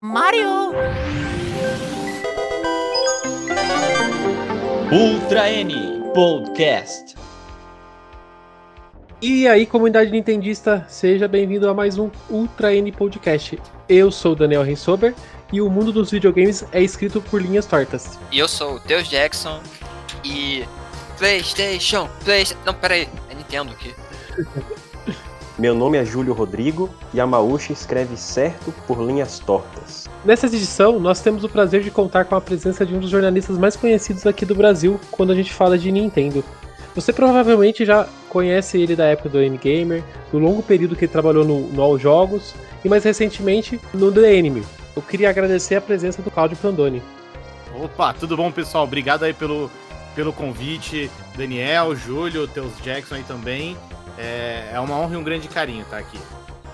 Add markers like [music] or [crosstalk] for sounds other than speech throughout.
Mario! Ultra N Podcast. E aí, comunidade nintendista, seja bem-vindo a mais um Ultra N Podcast. Eu sou o Daniel Rensober e o mundo dos videogames é escrito por linhas tortas. E eu sou o Deus Jackson e. PlayStation! PlayStation. Não, peraí, é Nintendo aqui. [laughs] Meu nome é Júlio Rodrigo e a Mauchi escreve certo por linhas tortas. Nessa edição, nós temos o prazer de contar com a presença de um dos jornalistas mais conhecidos aqui do Brasil quando a gente fala de Nintendo. Você provavelmente já conhece ele da época do N-Gamer, do longo período que ele trabalhou no, no All Jogos e mais recentemente no The Anime. Eu queria agradecer a presença do Claudio Pandoni. Opa, tudo bom, pessoal? Obrigado aí pelo, pelo convite, Daniel, Júlio, Teus Jackson aí também. É, é uma honra e um grande carinho estar aqui.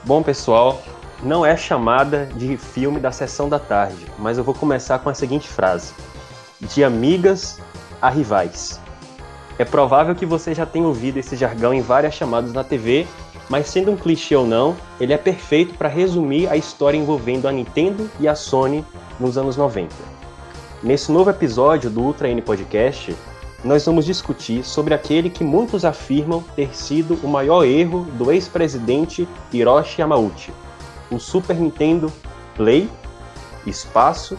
Bom, pessoal, não é chamada de filme da sessão da tarde, mas eu vou começar com a seguinte frase: De amigas a rivais. É provável que você já tenha ouvido esse jargão em várias chamadas na TV, mas sendo um clichê ou não, ele é perfeito para resumir a história envolvendo a Nintendo e a Sony nos anos 90. Nesse novo episódio do Ultra N Podcast, nós vamos discutir sobre aquele que muitos afirmam ter sido o maior erro do ex-presidente Hiroshi Yamauchi, o Super Nintendo Play, Espaço,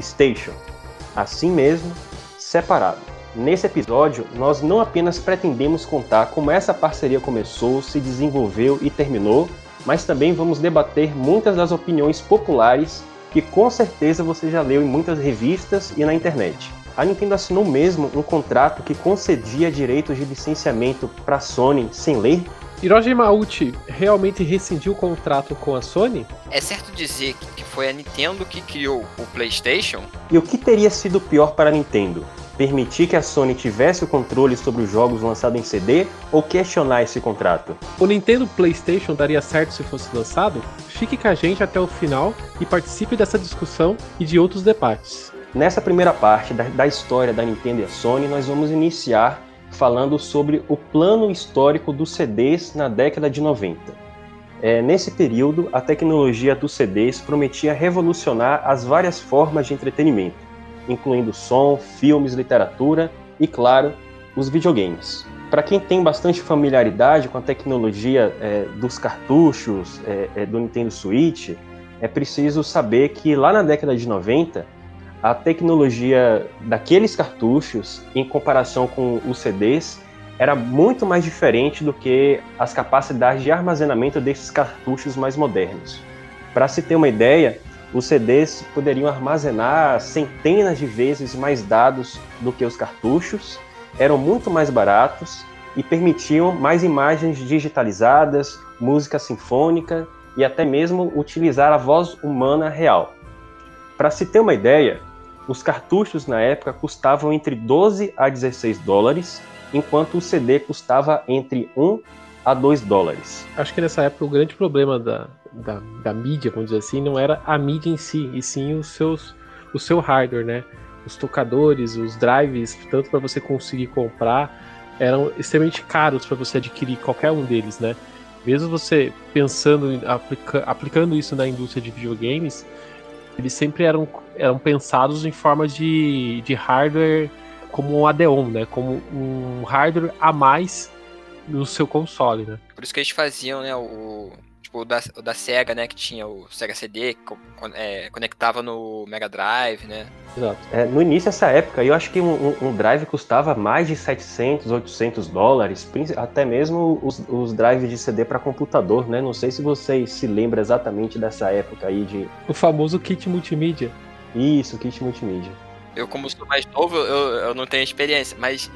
Station, assim mesmo, separado. Nesse episódio, nós não apenas pretendemos contar como essa parceria começou, se desenvolveu e terminou, mas também vamos debater muitas das opiniões populares que com certeza você já leu em muitas revistas e na internet a Nintendo assinou mesmo um contrato que concedia direitos de licenciamento para a Sony sem ler? Hiroshi Mauchi realmente rescindiu o contrato com a Sony? É certo dizer que foi a Nintendo que criou o PlayStation? E o que teria sido pior para a Nintendo? Permitir que a Sony tivesse o controle sobre os jogos lançados em CD ou questionar esse contrato? O Nintendo PlayStation daria certo se fosse lançado? Fique com a gente até o final e participe dessa discussão e de outros debates. Nessa primeira parte da, da, história da Nintendo e Sony, nós vamos iniciar falando sobre o plano histórico dos CDs na década de 90. É, nesse período, a tecnologia dos CDs prometia revolucionar as várias formas de entretenimento, incluindo som, filmes, literatura e, claro, os videogames. Para quem tem bastante familiaridade com a tecnologia é, dos cartuchos é, é do Nintendo Switch, é preciso saber que lá na década de 90 a tecnologia daqueles cartuchos, em comparação com os CDs, era muito mais diferente do que as capacidades de armazenamento desses cartuchos mais modernos. Para se ter uma ideia, os CDs poderiam armazenar centenas de vezes mais dados do que os cartuchos, eram muito mais baratos e permitiam mais imagens digitalizadas, música sinfônica e até mesmo utilizar a voz humana real. Para se ter uma ideia, os cartuchos na época custavam entre 12 a 16 dólares, enquanto o CD custava entre 1 a 2 dólares. Acho que nessa época o grande problema da, da, da mídia, vamos dizer assim, não era a mídia em si, e sim os seus, o seu hardware, né? Os tocadores, os drives, tanto para você conseguir comprar, eram extremamente caros para você adquirir qualquer um deles, né? Mesmo você pensando, aplica, aplicando isso na indústria de videogames, eles sempre eram, eram pensados em formas de, de hardware como um add-on, né? Como um hardware a mais no seu console, né? Por isso que eles faziam, né, o, tipo, o da, o da Sega, né, que tinha o Sega CD, que é, conectava no Mega Drive, né? Exato. É, no início dessa época, eu acho que um, um, drive custava mais de 700, 800 dólares, até mesmo os, os drives de CD para computador, né? Não sei se vocês se lembram exatamente dessa época aí de... O famoso kit multimídia. Isso, kit multimídia. Eu, como sou mais novo, eu, eu não tenho experiência, mas,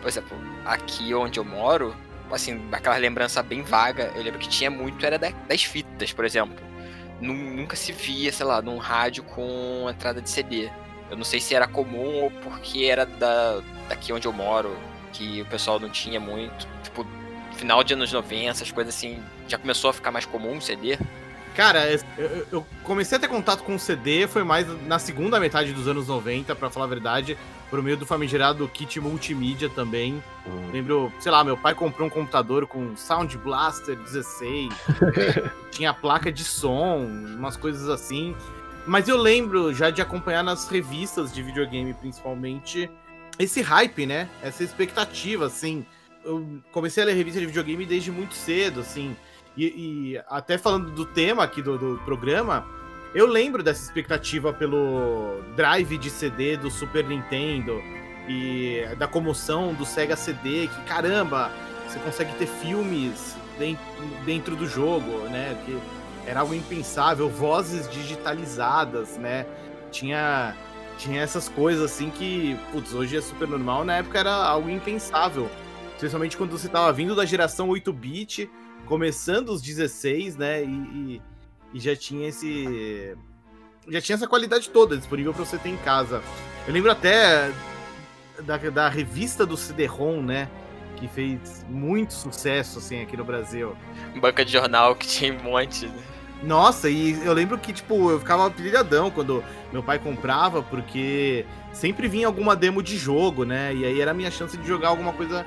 por exemplo, aqui onde eu moro, assim, aquela lembrança bem vaga, eu lembro que tinha muito, era das fitas, por exemplo. Nunca se via, sei lá, num rádio com entrada de CD. Eu não sei se era comum ou porque era da, daqui onde eu moro, que o pessoal não tinha muito. Tipo, final de anos 90, essas coisas assim, já começou a ficar mais comum o CD. Cara, eu, comecei a ter contato com o CD, foi mais na segunda metade dos anos 90, para falar a verdade, por meio do famigerado kit multimídia também. Lembro, sei lá, meu pai comprou um computador com Sound Blaster 16, [laughs] tinha placa de som, umas coisas assim. Mas eu lembro já de acompanhar nas revistas de videogame, principalmente, esse hype, né? Essa expectativa, assim. Eu comecei a ler revista de videogame desde muito cedo, assim. E, e até falando do tema aqui do, do programa, eu lembro dessa expectativa pelo drive de CD do Super Nintendo e da comoção do Sega CD, que caramba, você consegue ter filmes dentro do jogo, né? Que era algo impensável, vozes digitalizadas, né? Tinha tinha essas coisas assim que, putz, hoje é super normal, na época era algo impensável. Especialmente quando você tava vindo da geração 8-bit, começando os 16, né? E, e, e, já tinha esse. Já tinha essa qualidade toda disponível para você ter em casa. Eu lembro até da, da revista do CD-ROM, né? Que fez muito sucesso, assim, aqui no Brasil. Banca de jornal que tinha um monte. Né? Nossa, e eu lembro que, tipo, eu ficava pilhadão quando meu pai comprava, porque sempre vinha alguma demo de jogo, né? E aí era a minha chance de jogar alguma coisa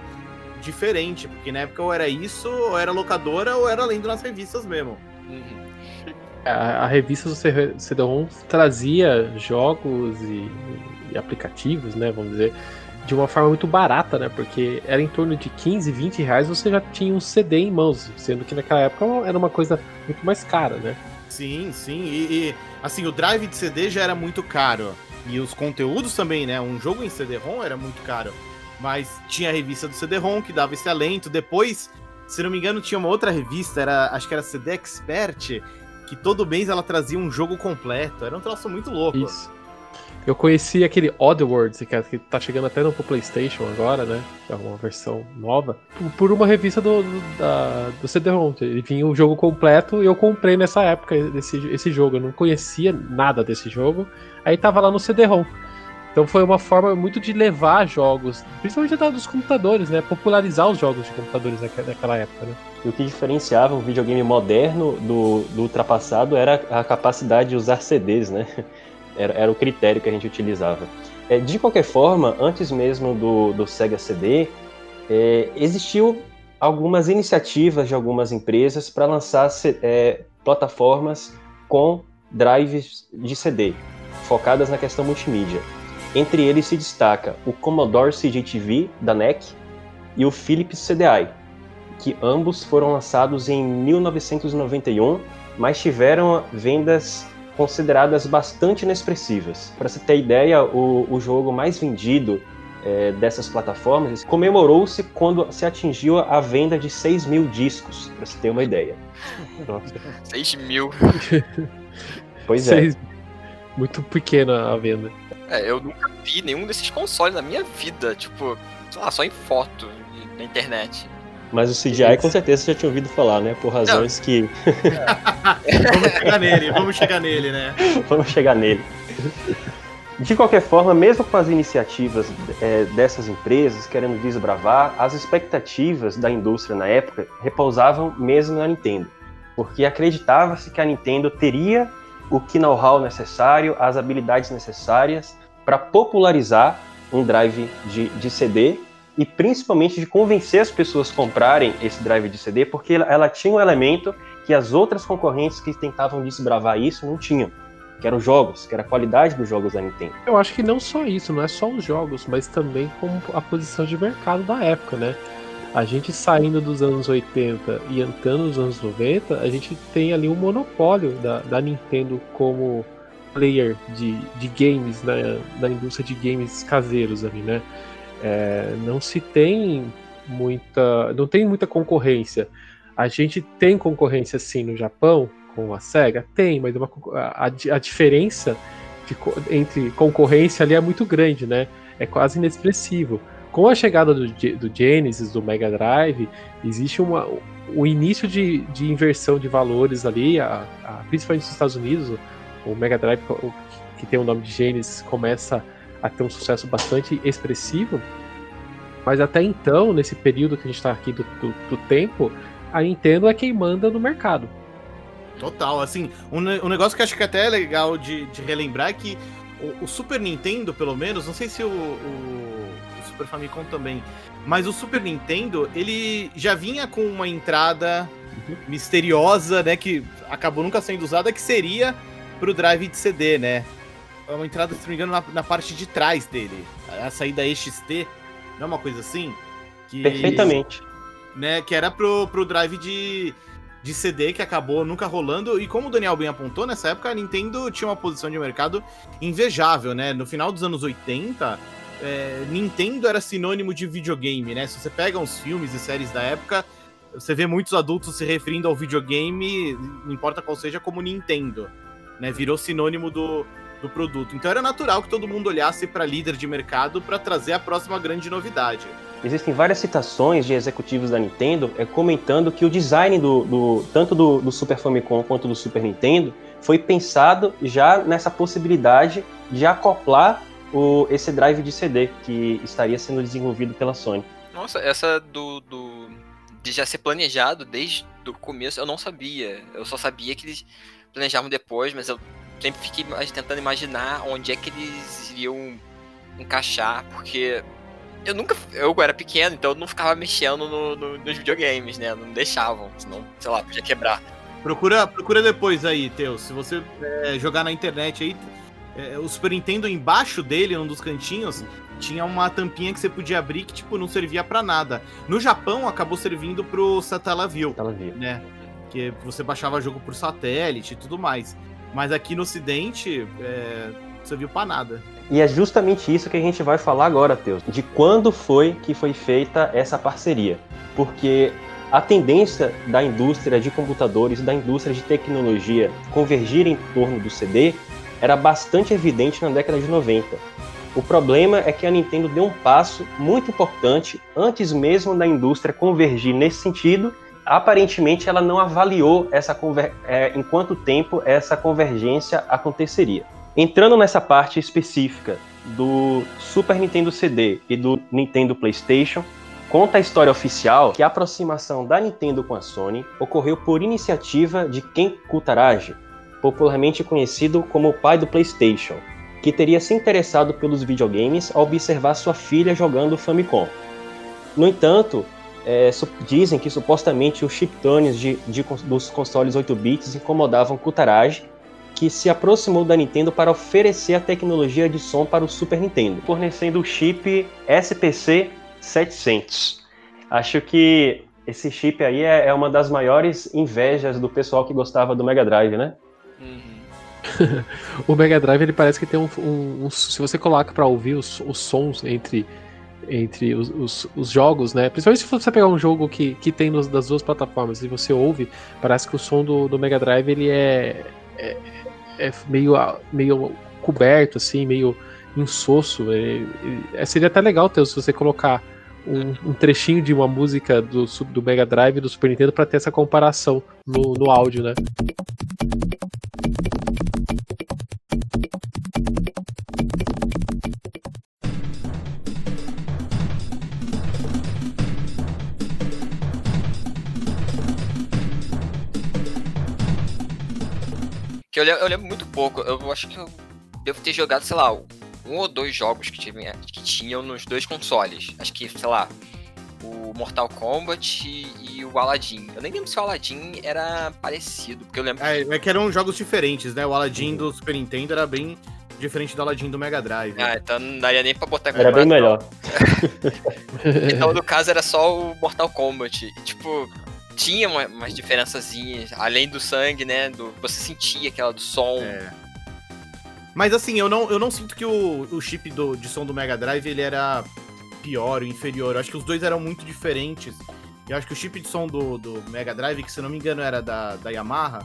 diferente, porque na época ou era isso, ou era locadora, ou era lendo nas revistas mesmo. Uhum. A, a, revista do CD-ROM trazia jogos e, e, aplicativos, né, vamos dizer, de uma forma muito barata, né, porque era em torno de 15, 20 reais você já tinha um CD em mãos, sendo que naquela época era uma coisa muito mais cara, né. Sim, sim, e, e assim, o drive de CD já era muito caro, e os conteúdos também, né, um jogo em CD-ROM era muito caro. Mas tinha a revista do CD-ROM que dava esse alento. Depois, se não me engano, tinha uma outra revista, era, acho que era CD Expert, que todo mês ela trazia um jogo completo. Era um troço muito louco. Isso. Eu conheci aquele Oddworld, que, que tá chegando até no PlayStation agora, né? É uma versão nova. Por uma revista do, do, da, do CD-ROM. Ele vinha o jogo completo e eu comprei nessa época esse, esse jogo. Eu não conhecia nada desse jogo. Aí tava lá no CD-ROM. Então foi uma forma muito de levar jogos, principalmente dos computadores, né? Popularizar os jogos de computadores naquela época, né? E o que diferenciava o videogame moderno do, do ultrapassado era a capacidade de usar CDs, né? Era, era o critério que a gente utilizava. É, de qualquer forma, antes mesmo do, do Sega CD, é, existiu algumas iniciativas de algumas empresas para lançar é, plataformas com drives de CD, focadas na questão multimídia. Entre eles se destaca o Commodore CJTV da NEC e o Philips CDI, que ambos foram lançados em 1991, mas tiveram vendas consideradas bastante inexpressivas. Para você ter ideia, o, o jogo mais vendido é, dessas plataformas comemorou-se quando se atingiu a venda de 6 mil discos, para você ter uma ideia. [laughs] 6 mil? [laughs] Pois é. Muito pequena a venda. É, eu nunca vi nenhum desses consoles na minha vida, tipo, sei lá, só em foto na internet. Mas o CGI com certeza você já tinha ouvido falar, né? Por razões Não. que. vamos chegar nele, vamos chegar nele, né? [laughs] vamos chegar nele. De qualquer forma, mesmo com as iniciativas é, dessas empresas querendo desbravar, as expectativas da indústria na época repousavam mesmo na Nintendo, porque acreditava-se que a Nintendo teria o que know-how necessário, as habilidades necessárias para popularizar um drive de, de CD e principalmente de convencer as pessoas a comprarem esse drive de CD, porque ela, tinha um elemento que as outras concorrentes que tentavam desbravar isso não tinham que eram os jogos, que era a qualidade dos jogos da Nintendo. Eu acho que não só isso, não é só os jogos, mas também como a posição de mercado da época, né? A gente saindo dos anos 80 e entrando nos anos 90, a gente tem ali um monopólio da, da Nintendo como player de, de games, né, da indústria de games caseiros ali, né? É, não se tem muita, não tem muita concorrência. A gente tem concorrência sim no Japão com a Sega, tem, mas uma, a, a diferença de, entre concorrência ali é muito grande, né? É quase inexpressivo com a chegada do, do Genesis, do Mega Drive, existe uma, o início de, de inversão de valores ali, a, a, principalmente nos Estados Unidos, o, Mega Drive, que tem o nome de Genesis, começa a ter um sucesso bastante expressivo. Mas até então, nesse período que a gente está aqui do, do, do, tempo, a Nintendo é quem manda no mercado. Total, assim, um, um negócio que acho que até é legal de, de relembrar é que o, o, Super Nintendo, pelo menos, não sei se o, o Super Famicom também. Mas o Super Nintendo, ele já vinha com uma entrada uhum. misteriosa, né? Que acabou nunca sendo usada, que seria pro drive de CD, né? É uma entrada, se não me engano, na, na parte de trás dele. A saída EXT, não é uma coisa assim? Que, Perfeitamente. Né, que era pro, pro drive de, de CD que acabou nunca rolando. E como o Daniel bem apontou, nessa época a Nintendo tinha uma posição de mercado invejável, né? No final dos anos 80, é, Nintendo era sinônimo de videogame, né? Se você pega uns filmes e séries da época, você vê muitos adultos se referindo ao videogame, não importa qual seja, como Nintendo. Né? Virou sinônimo do, do produto. Então era natural que todo mundo olhasse para líder de mercado para trazer a próxima grande novidade. Existem várias citações de executivos da Nintendo é, comentando que o design do, do tanto do, do, Super Famicom quanto do Super Nintendo foi pensado já nessa possibilidade de acoplar o, esse drive de CD que estaria sendo desenvolvido pela Sony. Nossa, essa do, do de já ser planejado desde o começo eu não sabia. Eu só sabia que eles planejavam depois, mas eu sempre fiquei tentando imaginar onde é que eles iriam encaixar, porque eu nunca. Eu era pequeno, então eu não ficava mexendo no, no, nos videogames, né? Não deixavam, senão, sei lá, podia quebrar. Procura, procura depois aí, Teus. Se você é, jogar na internet aí, é, o Super Nintendo embaixo dele, num dos cantinhos, tinha uma tampinha que você podia abrir que, tipo, não servia para nada. No Japão, acabou servindo pro Satellaview, Satellaview. né? Que você baixava jogo por satélite e tudo mais. Mas aqui no Ocidente, é, não serviu para nada. E é justamente isso que a gente vai falar agora, Teus, de quando foi que foi feita essa parceria. Porque a tendência da indústria de computadores, da indústria de tecnologia convergir em torno do CD era bastante evidente na década de 90. O problema é que a Nintendo deu um passo muito importante antes mesmo da indústria convergir nesse sentido. Aparentemente, ela não avaliou essa é, em quanto tempo essa convergência aconteceria. Entrando nessa parte específica do Super Nintendo CD e do Nintendo PlayStation, conta a história oficial que a aproximação da Nintendo com a Sony ocorreu por iniciativa de Ken Kutaragi, popularmente conhecido como o pai do PlayStation, que teria se interessado pelos videogames ao observar sua filha jogando Famicom. No entanto, é, dizem que supostamente os chiptones de, de, dos consoles 8 bits incomodavam Kutaragi que se aproximou da Nintendo para oferecer a tecnologia de som para o Super Nintendo, fornecendo o chip SPC 700. Acho que esse chip aí é, é uma das maiores invejas do pessoal que gostava do Mega Drive, né? Uhum. [laughs] o Mega Drive ele parece que tem um, um, um se você coloca para ouvir os, os, sons entre entre os, os, os, jogos, né? Principalmente se você pegar um jogo que, que tem nos, das duas plataformas e você ouve, parece que o som do, do Mega Drive ele é, é é meio, meio coberto, assim, meio insosso. É, é, seria até legal ter, se você colocar um, um, trechinho de uma música do, do Mega Drive do Super Nintendo para ter essa comparação no, no áudio, né? Que eu, eu lembro muito pouco. Eu acho que eu devo ter jogado, sei lá, um ou dois jogos que, tive, que tinham nos dois consoles. Acho que, sei lá, o Mortal Kombat e, e, o Aladdin. Eu nem lembro se o Aladdin era parecido, porque eu lembro. É, é que eram jogos diferentes, né? O Aladdin do Super Nintendo era bem diferente do Aladdin do Mega Drive. Ah, então não daria nem pra botar Era bem melhor. [laughs] então, no caso, era só o Mortal Kombat. E, tipo, tinha uma, umas diferençazinhas, além do sangue, né? Do, você sentia aquela do som. É. Mas assim, eu não, eu não sinto que o, o chip do, de som do Mega Drive ele era pior ou inferior. Eu acho que os dois eram muito diferentes. Eu acho que o chip de som do, do Mega Drive, que se não me engano era da, da Yamaha,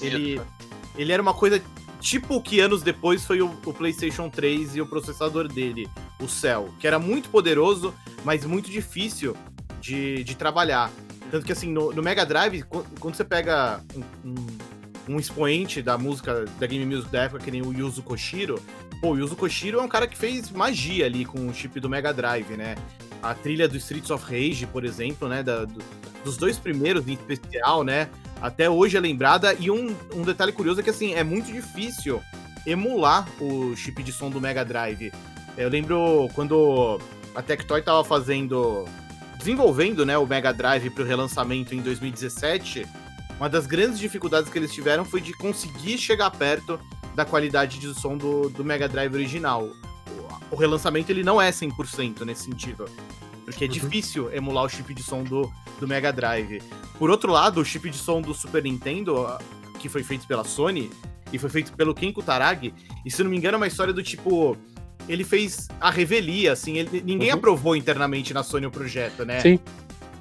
ele, ele era uma coisa tipo o que anos depois foi o, o, PlayStation 3 e o processador dele, o Cell, que era muito poderoso, mas muito difícil de, de trabalhar. Tanto que, assim, no, no Mega Drive, quando você pega um, um, um, expoente da música, da game music da época, que nem o Yuzo Koshiro, pô, o Yuzo Koshiro é um cara que fez magia ali com o chip do Mega Drive, né? A trilha do Streets of Rage, por exemplo, né? Da, do, dos dois primeiros em especial, né? Até hoje é lembrada. E um, um detalhe curioso é que, assim, é muito difícil emular o chip de som do Mega Drive. Eu lembro quando a Tectoy tava fazendo desenvolvendo né, o Mega Drive para o relançamento em 2017, uma das grandes dificuldades que eles tiveram foi de conseguir chegar perto da qualidade de som do, do Mega Drive original. O, relançamento ele não é 100% nesse sentido. Porque é Uhum. difícil emular o chip de som do, do Mega Drive. Por outro lado, o chip de som do Super Nintendo, que foi feito pela Sony, e foi feito pelo Ken Kutaragi, e se não me engano é uma história do tipo... Ele fez a revelia, assim, ele- ninguém Uhum. aprovou internamente na Sony o projeto, né? Sim.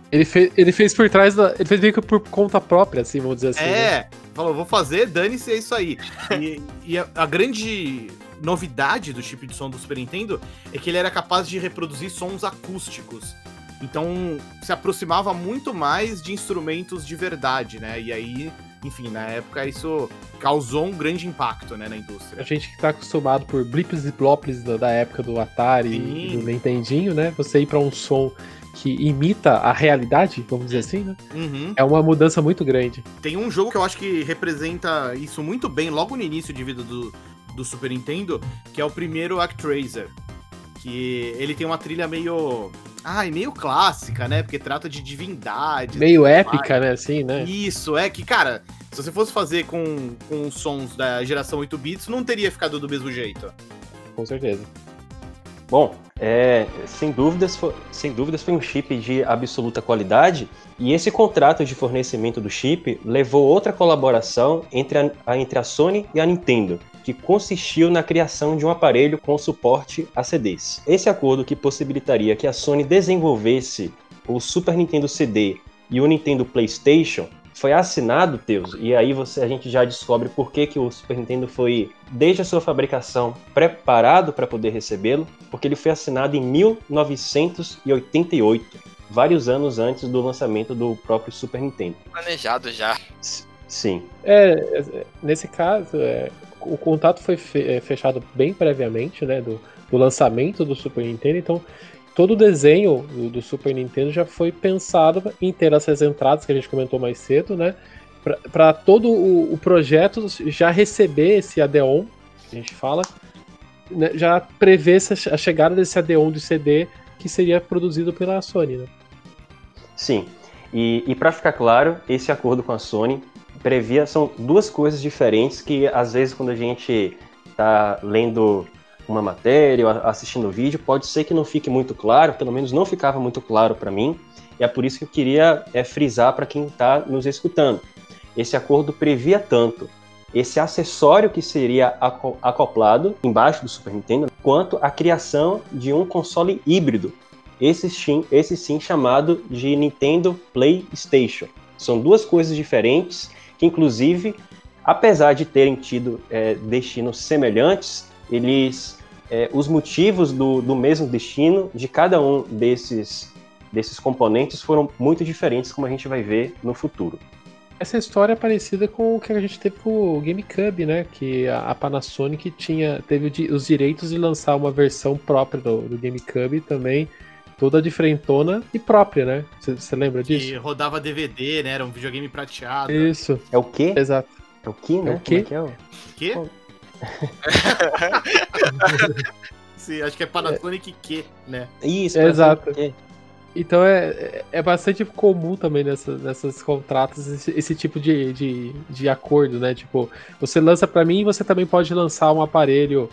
Ele fez, ele fez por trás da. Ele fez meio que por conta própria, assim, vamos dizer assim. né? É, falou, vou fazer, dane-se, é isso aí. E, e a, a grande novidade do chip de som do Super Nintendo é que ele era capaz de reproduzir sons acústicos. Então, se aproximava muito mais de instrumentos de verdade, né? E aí, enfim, na época isso causou um grande impacto, né, na A indústria. gente que tá acostumado por blips e blops da, da época do Atari Sim. e do Nintendinho, né? Você ir pra um som que imita a realidade, vamos dizer assim, né? Uhum. É uma mudança muito grande. Tem um jogo que eu acho que representa isso muito bem logo no início de vida do, do Super Nintendo, que é o primeiro Actraiser. Que ele tem uma trilha meio. Ai, meio clássica, né? Porque trata de divindade. Meio épica, né? Assim, né? Isso, é que, cara, se você fosse fazer com, com os sons da geração 8 bits, não teria ficado do mesmo jeito. Com certeza. Bom, é, sem, dúvidas, fo- sem dúvidas foi um chip de absoluta qualidade e esse contrato de fornecimento do chip levou outra colaboração entre a, a- entre a Sony e a Nintendo, que consistiu na criação de um aparelho com suporte a CDs. Esse acordo que possibilitaria que a Sony desenvolvesse o Super Nintendo CD e o Nintendo PlayStation foi assinado, Teus, e aí você, a gente já descobre por que, que o Super Nintendo foi, desde a sua fabricação, preparado para poder recebê-lo, porque ele foi assinado em 1988, vários anos antes do lançamento do próprio Super Nintendo. Planejado já. Sim, É, é, nesse caso, é, o contato foi é, fechado bem previamente, né? Do, do lançamento do Super Nintendo, então todo o desenho do, do Super Nintendo já foi pensado em ter essas entradas que a gente comentou mais cedo, né? Para todo o, o projeto já receber esse AD-ON, que a gente fala, né, já prever a chegada desse AD-ON do CD que seria produzido pela Sony, né? sim. E, e para ficar claro, esse acordo com a Sony previa são duas coisas diferentes que às vezes quando a gente está lendo uma matéria ou assistindo o vídeo pode ser que não fique muito claro, pelo menos não ficava muito claro para mim. E é por isso que eu queria é, frisar para quem está nos escutando. Esse acordo previa tanto esse acessório que seria aco- acoplado embaixo do Super Nintendo, quanto a criação de um console híbrido, esse sim, esse sim chamado de Nintendo PlayStation. São duas coisas diferentes que, inclusive, apesar de terem tido é, destinos semelhantes, eles, é, os motivos do, do mesmo destino de cada um desses desses componentes foram muito diferentes, como a gente vai ver no futuro. Essa história é parecida com o que a gente teve com o GameCube, né? Que a a Panasonic tinha, teve os direitos de lançar uma versão própria do, do GameCube também, toda diferentona e própria, né? Você lembra Que disso? rodava DVD, né? Era um videogame prateado. Isso, É o quê? exato. É o que, né? É o quê? Como é que é? o- Que? [laughs] Sim, acho que é Panasonic que, né? Isso, Exato. quê? Então é, é bastante comum também nessa, nessas contratos esse, esse tipo de, de, de acordo, né? Tipo, você lança pra mim e você também pode lançar um aparelho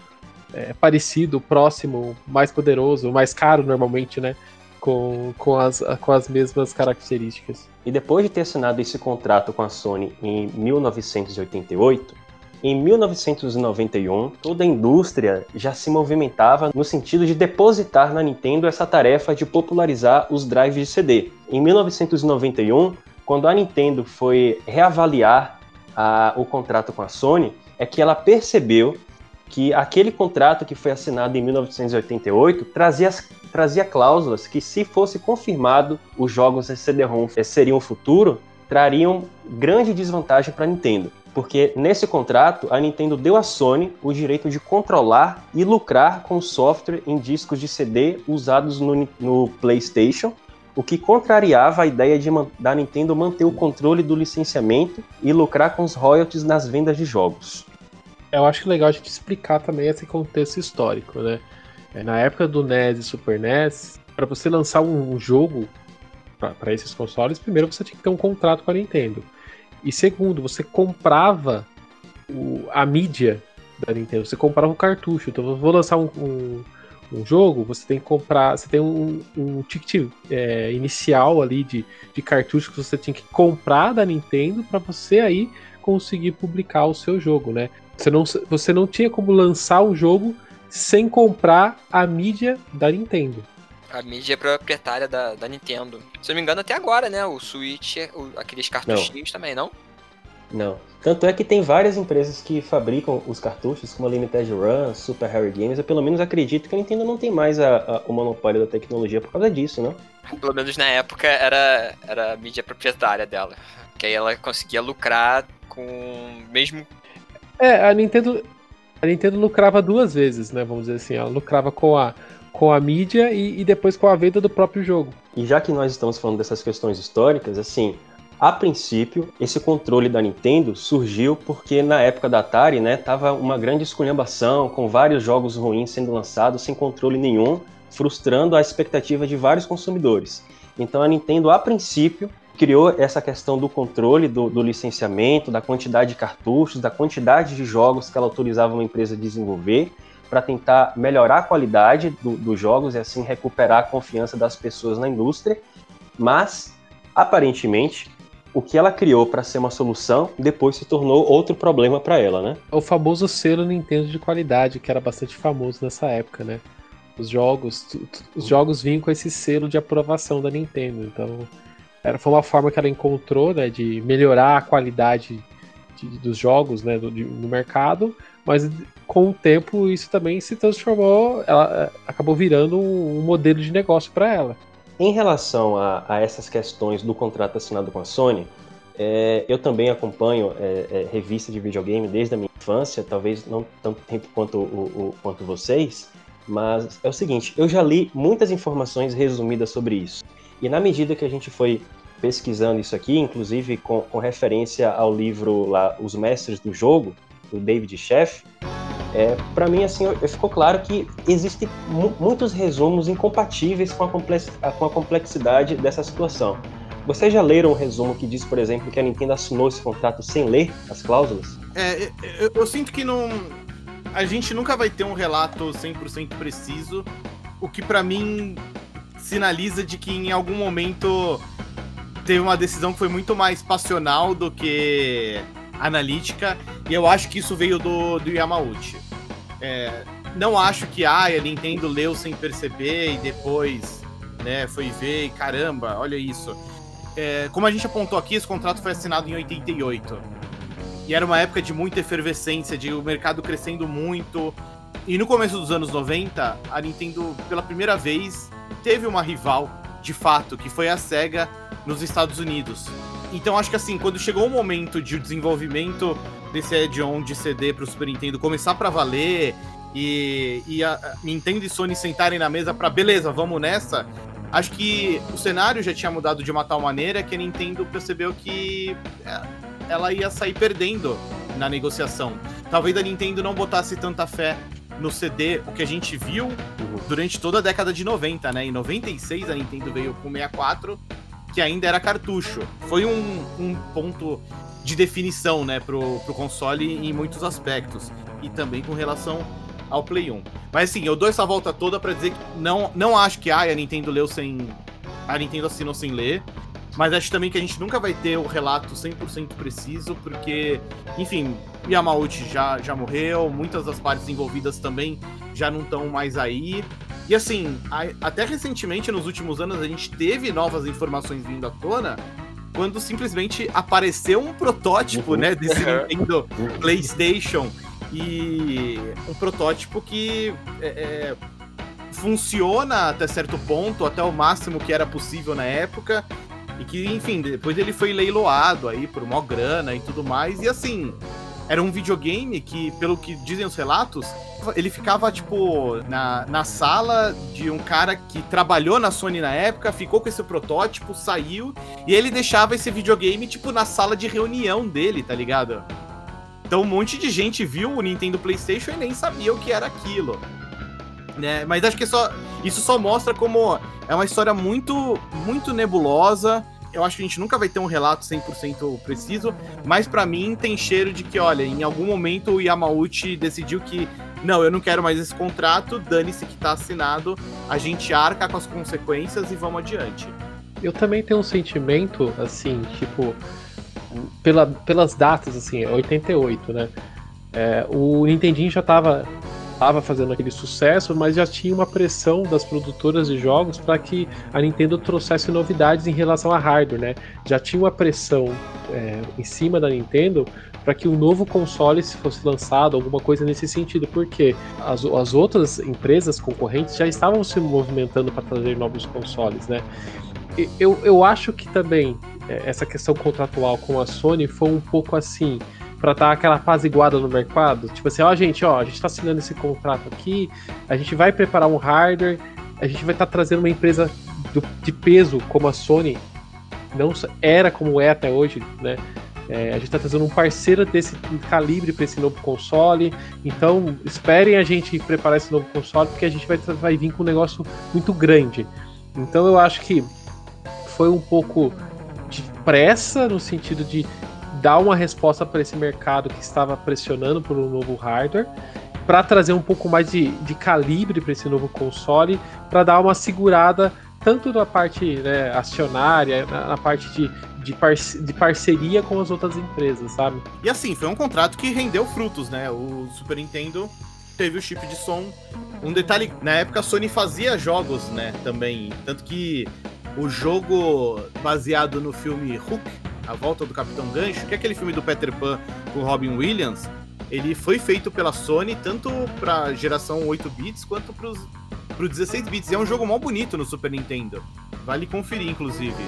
é, parecido, próximo, mais poderoso, mais caro normalmente, né? Com, com, as, com as mesmas características. E depois de ter assinado esse contrato com a Sony em 1988, em 1991, toda a indústria já se movimentava no sentido de depositar na Nintendo essa tarefa de popularizar os drives de CD. Em 1991, quando a Nintendo foi reavaliar a- o contrato com a Sony, é que ela percebeu que aquele contrato que foi assinado em 1988 trazia, trazia cláusulas que, se fosse confirmado os jogos em CD-ROM eh, seriam o futuro, trariam grande desvantagem para a Nintendo. Porque nesse contrato, a Nintendo deu à Sony o direito de controlar e lucrar com software em discos de CD usados no, no PlayStation, o que contrariava a ideia de da Nintendo manter o controle do licenciamento e lucrar com os royalties nas vendas de jogos. Eu acho legal a gente explicar também esse contexto histórico, né? É, Na época do NES e Super NES, para você lançar um jogo para esses consoles, primeiro você tinha que ter um contrato com a Nintendo. E segundo, você comprava o, a mídia da Nintendo, você comprava o cartucho. Então, eu vou lançar um, um, um, jogo, você tem que comprar, você tem um, um ticket é, inicial ali de, de cartucho que você tinha que comprar da Nintendo para você aí conseguir publicar o seu jogo, né? Você não, você não tinha como lançar o jogo sem comprar a mídia da Nintendo. A mídia proprietária da, da Nintendo. Se eu não me engano, até agora, né? O Switch, o, aqueles cartuchinhos não. também, não? Não. Tanto é que tem várias empresas que fabricam os cartuchos, como a Limited Run, Super Harry Games. Eu pelo menos acredito que a Nintendo não tem mais a, a, o monopólio da tecnologia por causa disso, né? [laughs] Pelo menos na época era, era a mídia proprietária dela. Que aí ela conseguia lucrar com mesmo. É, a Nintendo. A Nintendo lucrava duas vezes, né? Vamos dizer assim. Ela lucrava com a, com a mídia e, e depois com a venda do próprio jogo. E já que nós estamos falando dessas questões históricas, assim, a princípio, esse controle da Nintendo surgiu porque na época da Atari, né, tava uma grande esculhambação, com vários jogos ruins sendo lançados sem controle nenhum, frustrando a expectativa de vários consumidores. Então a Nintendo, a princípio, criou essa questão do controle, do, do, licenciamento, da quantidade de cartuchos, da quantidade de jogos que ela autorizava uma empresa a desenvolver, para tentar melhorar a qualidade do, dos jogos e assim recuperar a confiança das pessoas na indústria. Mas, aparentemente, o que ela criou para ser uma solução depois se tornou outro problema para ela, né? O famoso selo Nintendo de qualidade, que era bastante famoso nessa época, né? Os jogos, os jogos vinham com esse selo de aprovação da Nintendo, então era, foi uma forma que ela encontrou, né, de melhorar a qualidade de, dos jogos, né, do, de, no mercado, mas com o tempo isso também se transformou, ela acabou virando um, um modelo de negócio para ela. Em relação a, a, essas questões do contrato assinado com a Sony, é, eu também acompanho é, é, revista de videogame desde a minha infância, talvez não tanto tempo quanto, o, o, quanto vocês, mas é o seguinte, eu já li muitas informações resumidas sobre isso. E na medida que a gente foi pesquisando isso aqui, inclusive com, com referência ao livro lá Os Mestres do Jogo, do David Sheff, é, para mim, assim, ficou claro que existem muitos resumos incompatíveis com a, com a complexidade dessa situação. Vocês já leram um resumo que diz, por exemplo, que a Nintendo assinou esse contrato sem ler as cláusulas? É, eu, eu sinto que não. A gente nunca vai ter um relato 100% preciso, o que para mim sinaliza de que em algum momento teve uma decisão que foi muito mais passional do que analítica, e eu acho que isso veio do, do Yamauchi. É, não acho que ah, a Nintendo leu sem perceber e depois né, foi ver e caramba, olha isso. É, como a gente apontou aqui, esse contrato foi assinado em 88. E era uma época de muita efervescência, de o mercado crescendo muito. E no começo dos anos 90, a Nintendo, pela primeira vez, teve uma rival, de fato, que foi a SEGA nos Estados Unidos. Então acho que assim, quando chegou o momento de o desenvolvimento desse add-on de CD pro Super Nintendo começar para valer e, e a Nintendo e Sony sentarem na mesa para beleza, vamos nessa. Acho que o cenário já tinha mudado de uma tal maneira que a Nintendo percebeu que é, ela ia sair perdendo na negociação. Talvez a Nintendo não botasse tanta fé no CD, o que a gente viu durante toda a década de 90, né? Em 96 a Nintendo veio com 64 que ainda era cartucho. Foi um, um ponto de definição, né, pro, pro console em muitos aspectos. E também com relação ao Play 1. Mas assim, eu dou essa volta toda para dizer que não, não acho que ah, a Nintendo leu sem. A Nintendo assinou sem ler. Mas acho também que a gente nunca vai ter o relato 100% preciso, porque, enfim, Yamauchi já, já morreu, muitas das partes envolvidas também já não estão mais aí. E assim, até recentemente, nos últimos anos, a gente teve novas informações vindo à tona quando simplesmente apareceu um protótipo, uhum. né, desse Nintendo PlayStation. E um protótipo que é, é, funciona até certo ponto, até o máximo que era possível na época e que, enfim, depois ele foi leiloado aí por uma grana e tudo mais. E assim era um videogame que, pelo que dizem os relatos, ele ficava, tipo, na, na sala de um cara que trabalhou na Sony na época, ficou com esse protótipo, saiu, e ele deixava esse videogame, tipo, na sala de reunião dele, tá ligado? Então um monte de gente viu o Nintendo PlayStation e nem sabia o que era aquilo. Né? Mas acho que só, isso só mostra como é uma história muito, muito nebulosa eu acho que a gente nunca vai ter um relato 100% preciso, mas para mim tem cheiro de que, olha, em algum momento o Yamauchi decidiu que não, eu não quero mais esse contrato, dane-se que tá assinado, a gente arca com as consequências e vamos adiante. Eu também tenho um sentimento, assim, tipo, pela, pelas datas, assim, 88, né? É, o Nintendinho já tava estava fazendo aquele sucesso, mas já tinha uma pressão das produtoras de jogos para que a Nintendo trouxesse novidades em relação a hardware, né? Já tinha uma pressão é, em cima da Nintendo para que um novo console se fosse lançado, alguma coisa nesse sentido, porque as, as outras empresas concorrentes já estavam se movimentando para trazer novos consoles, né? Eu, eu acho que também é, essa questão contratual com a Sony foi um pouco assim para dar aquela apaziguada no mercado. Tipo assim, ó, gente, ó, a gente tá assinando esse contrato aqui, a gente vai preparar um hardware, a gente vai estar tá trazendo uma empresa do, de peso como a Sony, não era como é até hoje, né? É, a gente está trazendo um parceiro desse calibre para esse novo console. Então, esperem a gente preparar esse novo console, porque a gente vai, vai vir com um negócio muito grande. Então, eu acho que foi um pouco de pressa no sentido de dar uma resposta para esse mercado que estava pressionando por um novo hardware, para trazer um pouco mais de, de calibre para esse novo console, para dar uma segurada tanto na parte né, acionária, na, na, parte de, de, parce de, parceria com as outras empresas, sabe? E assim, foi um contrato que rendeu frutos, né? O Super Nintendo teve o chip de som. Um detalhe, na época a Sony fazia jogos, né, também. Tanto que o jogo baseado no filme Hook, a Volta do Capitão Gancho, que é aquele filme do Peter Pan com Robin Williams, ele foi feito pela Sony tanto para geração 8 bits quanto para os 16 bits. E é um jogo mó bonito no Super Nintendo. Vale conferir, inclusive.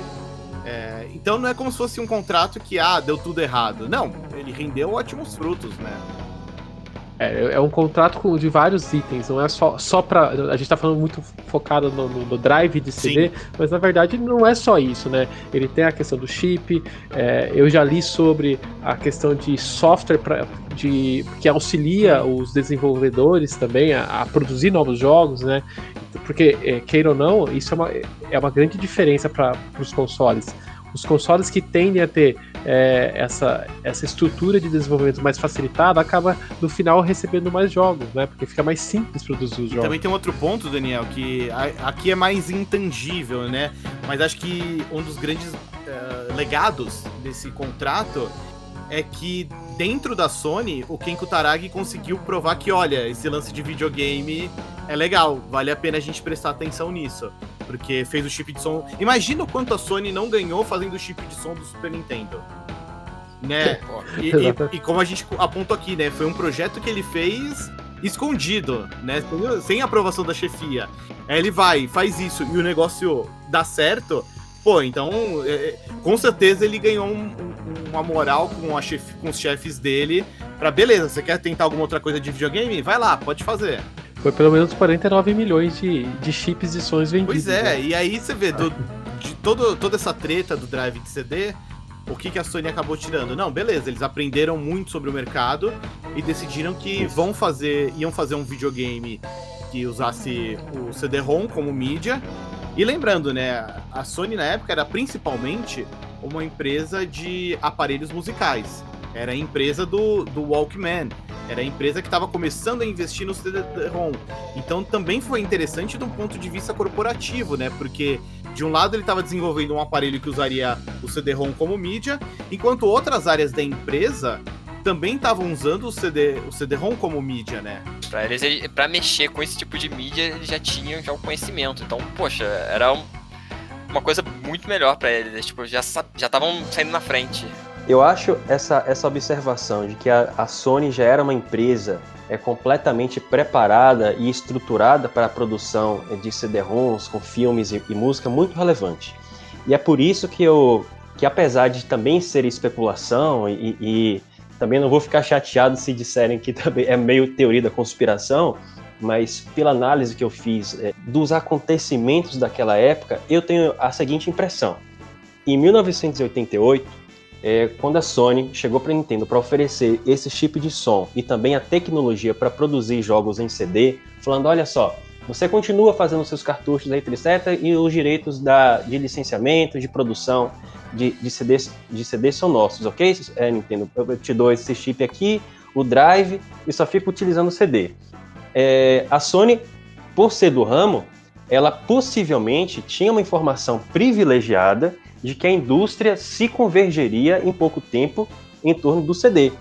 É, então não é como se fosse um contrato que, ah, deu tudo errado. Não, ele rendeu ótimos frutos, né? É, é um contrato de vários itens, não é só, só para A gente tá falando muito focado no, no, no drive de CD, Sim. mas na verdade não é só isso, né? Ele tem a questão do chip, é, eu já li sobre a questão de software pra, de, que auxilia os desenvolvedores também a, a produzir novos jogos, né? Porque, é, queira ou não, isso é uma, é uma grande diferença para os consoles os consoles que tendem a ter é, essa, essa estrutura de desenvolvimento mais facilitada acaba no final recebendo mais jogos, né? Porque fica mais simples produzir os jogos. também tem um outro ponto, Daniel, que aqui é mais intangível, né? Mas acho que um dos grandes uh, legados desse contrato é que dentro da Sony, o Ken Kutaragi conseguiu provar que, olha, esse lance de videogame é legal, vale a pena a gente prestar atenção nisso porque fez o chip de som. Imagina o quanto a Sony não ganhou fazendo o chip de som do Super Nintendo. Né? E, e, e, como a gente apontou aqui, né? Foi um projeto que ele fez escondido, né? Sem aprovação da chefia. Aí ele vai, faz isso e o negócio dá certo. Pô, então, é, é com certeza ele ganhou um, um, uma moral com, chef, com os chefes dele. Pra beleza, você quer tentar alguma outra coisa de videogame? Vai lá, pode fazer. Foi pelo menos 49 milhões de, de chips e sons vendidos. Pois é, né? e aí você vê, do, de todo, toda essa treta do drive de CD, o que, que a Sony acabou tirando? Não, beleza, eles aprenderam muito sobre o mercado e decidiram que vão fazer, iam fazer um videogame que usasse o CD-ROM como mídia. E lembrando, né, a Sony na época era principalmente uma empresa de aparelhos musicais. Era a empresa do, do Walkman. Era a empresa que estava começando a investir no CD-ROM. Então também foi interessante de um ponto de vista corporativo, né? Porque de um lado ele estava desenvolvendo um aparelho que usaria o CD-ROM como mídia, enquanto outras áreas da empresa também estavam usando o CD, o CD-ROM como mídia, né? Para eles, para mexer com esse tipo de mídia, eles já tinham já o conhecimento. Então, poxa, era um, uma coisa muito melhor para eles. Tipo, já já estavam saindo na frente. Eu acho essa, essa observação de que a, a Sony já era uma empresa é completamente preparada e estruturada para a produção de CD-ROMs com filmes e, e, música muito relevante. E é por isso que eu, que apesar de também ser especulação e, e também não vou ficar chateado se disserem que [laughs] também é meio teoria da conspiração, mas pela análise que eu fiz é, dos acontecimentos daquela época, eu tenho a seguinte impressão. Em 1988, é, quando a Sony chegou para a Nintendo para oferecer esse chip de som e também a tecnologia para produzir jogos em CD, falando: olha só, você continua fazendo seus cartuchos aí, etc., e os direitos da, de licenciamento, de produção de, de, CDs, de CDs são nossos, ok? É, Nintendo, eu te dou esse chip aqui, o drive, e só fico utilizando o CD. É, a Sony, por ser do ramo, ela possivelmente tinha uma informação privilegiada de que a indústria se convergeria em pouco tempo em torno do CD.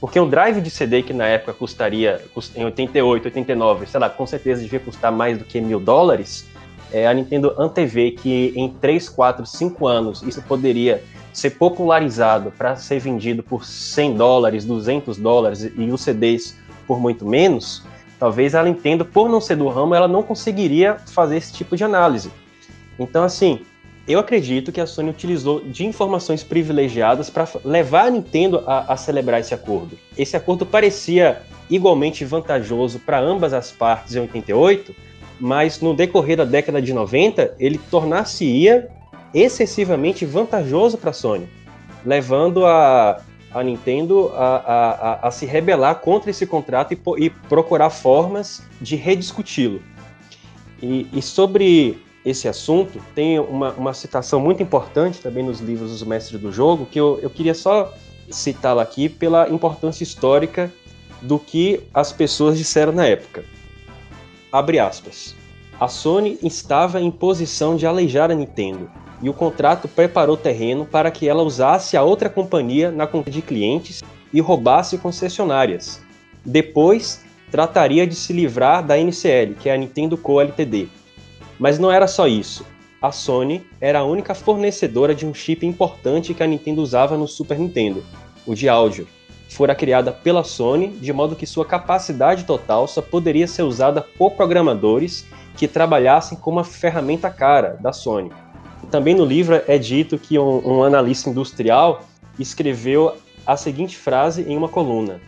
Porque um drive de CD que na época custaria, em 88, 89, sei lá, com certeza devia custar mais do que mil dólares, é, a Nintendo antevê que em 3, 4, 5 anos isso poderia ser popularizado para ser vendido por 100 dólares, 200 dólares e os CDs por muito menos, talvez ela entenda, por não ser do ramo, ela não conseguiria fazer esse tipo de análise. Então, assim, eu acredito que a Sony utilizou de informações privilegiadas para levar a Nintendo a, a, celebrar esse acordo. Esse acordo parecia igualmente vantajoso para ambas as partes em 88, mas no decorrer da década de 90 ele tornar-se-ia excessivamente vantajoso para a Sony, levando a, a Nintendo a, a, a, se rebelar contra esse contrato e, e procurar formas de rediscuti-lo. E, e sobre esse assunto, tem uma, uma citação muito importante também nos livros dos mestres do jogo, que eu, eu queria só citá-la aqui pela importância histórica do que as pessoas disseram na época. Abre aspas. A Sony estava em posição de aleijar a Nintendo, e o contrato preparou terreno para que ela usasse a outra companhia na conta de clientes e roubasse concessionárias. Depois, trataria de se livrar da NCL, que é a Nintendo Co. Ltd., mas não era só isso. A Sony era a única fornecedora de um chip importante que a Nintendo usava no Super Nintendo, o de áudio. Fora criada pela Sony, de modo que sua capacidade total só poderia ser usada por programadores que trabalhassem com uma ferramenta cara da Sony. Também no livro é dito que um, um analista industrial escreveu a seguinte frase em uma coluna: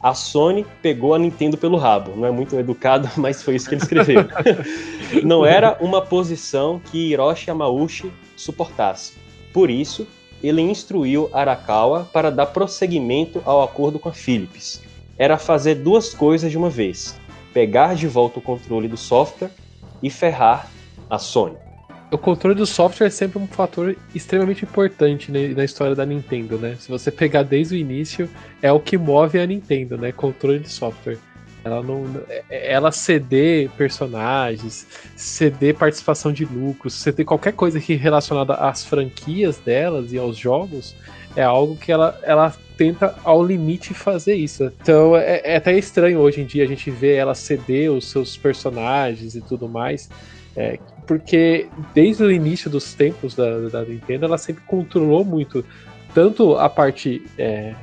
a Sony pegou a Nintendo pelo rabo. Não é muito educado, [laughs] mas foi isso que ele escreveu. [laughs] Não era uma posição que Hiroshi Yamauchi suportasse. Por isso, ele instruiu Arakawa para dar prosseguimento ao acordo com a Philips. Era fazer duas coisas de uma vez: pegar de volta o controle do software e ferrar a Sony o controle do software é sempre um fator extremamente importante na história da Nintendo, né? Se você pegar desde o início, é o que move a Nintendo, né? Controle de software. Ela não, é, ela ceder personagens, ceder participação de lucros, ceder qualquer coisa que relacionada às franquias delas e aos jogos, é algo que ela, ela tenta ao limite fazer isso. Então é, é até estranho hoje em dia a gente ver ela ceder os seus personagens e tudo mais. É, porque desde o início dos tempos da, da Nintendo, ela sempre controlou muito tanto a parte é,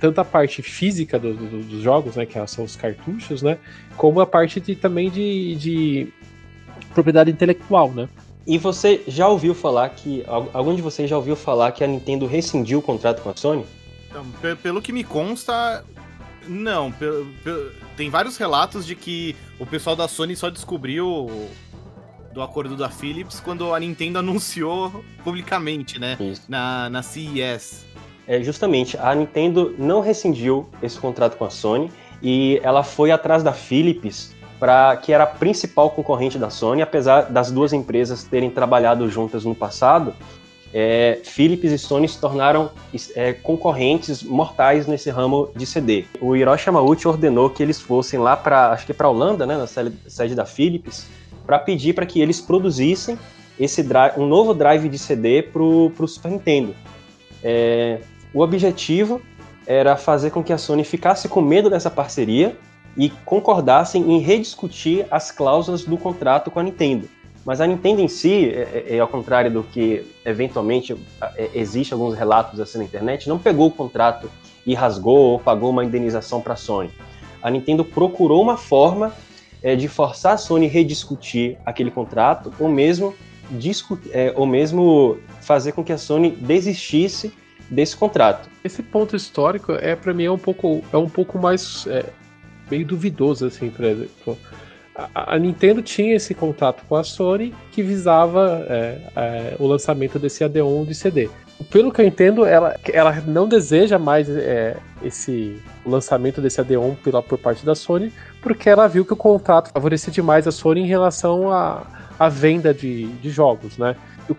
tanto a parte física do, do, dos jogos, né, que são os cartuchos, né, como a parte de, também de, de propriedade intelectual, né. E você já ouviu falar que algum de vocês já ouviu falar que a Nintendo rescindiu o contrato com a Sony? Então, pelo que me consta, não. Tem vários relatos de que o pessoal da Sony só descobriu do acordo da Philips quando a Nintendo [laughs] anunciou publicamente, né? Isso. Na, na CES. É, justamente, a Nintendo não rescindiu esse contrato com a Sony e ela foi atrás da Philips, para que era a principal concorrente da Sony, apesar das duas empresas terem trabalhado juntas no passado. É, Philips e Sony se tornaram é, concorrentes mortais nesse ramo de CD. O Hiroshi Yamauchi ordenou que eles fossem lá para, acho que para Holanda, né, na sede da Philips, para pedir para que eles produzissem esse drive, um novo drive de CD para o Super Nintendo. É, o objetivo era fazer com que a Sony ficasse com medo dessa parceria e concordassem em rediscutir as cláusulas do contrato com a Nintendo. Mas a Nintendo em si, é, é, é ao contrário do que eventualmente é, existe alguns relatos assim na internet, não pegou o contrato e rasgou ou pagou uma indenização para a Sony. A Nintendo procurou uma forma é, de forçar a Sony rediscutir aquele contrato, ou mesmo, é, ou mesmo fazer com que a Sony desistisse desse contrato. Esse ponto histórico é para mim é um pouco é um pouco mais é, meio duvidoso assim, por exemplo. A, Nintendo tinha esse contrato com a Sony que visava é, é, o lançamento desse AD1 de CD. Pelo que eu entendo, ela, ela não deseja mais é, esse lançamento desse AD1 pela, por parte da Sony, porque ela viu que o contrato favorecia demais a Sony em relação à, à venda de, de jogos, né?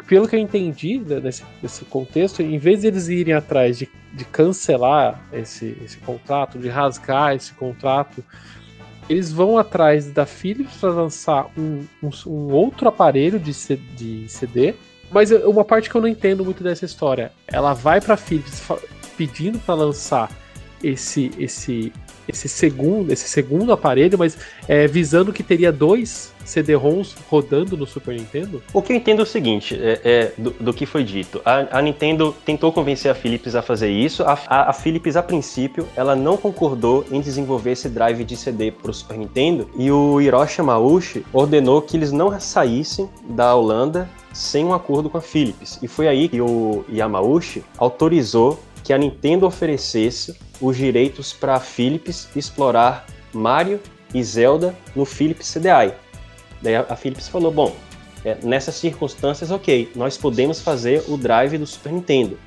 pelo que eu entendi nesse, nesse contexto, em vez de eles irem atrás de, de cancelar esse, esse contrato, de rasgar esse contrato, eles vão atrás da Philips para lançar um, um, um, outro aparelho de, de CD. Mas uma parte que eu não entendo muito dessa história, ela vai para a Philips pedindo para lançar esse esse esse segundo esse segundo aparelho, mas é, visando que teria dois CD-ROMs rodando no Super Nintendo? O que eu entendo é o seguinte, é, é do, do, que foi dito. A, a, Nintendo tentou convencer a Philips a fazer isso. A, a, a, Philips, a princípio, ela não concordou em desenvolver esse drive de CD para o Super Nintendo e o Hiroshi Yamauchi ordenou que eles não saíssem da Holanda sem um acordo com a Philips. E foi aí que o Yamauchi autorizou que a Nintendo oferecesse os direitos para a Philips explorar Mario e Zelda no Philips CDI. Daí a, Philips falou: bom, é, nessas circunstâncias, ok, nós podemos fazer o drive do Super Nintendo.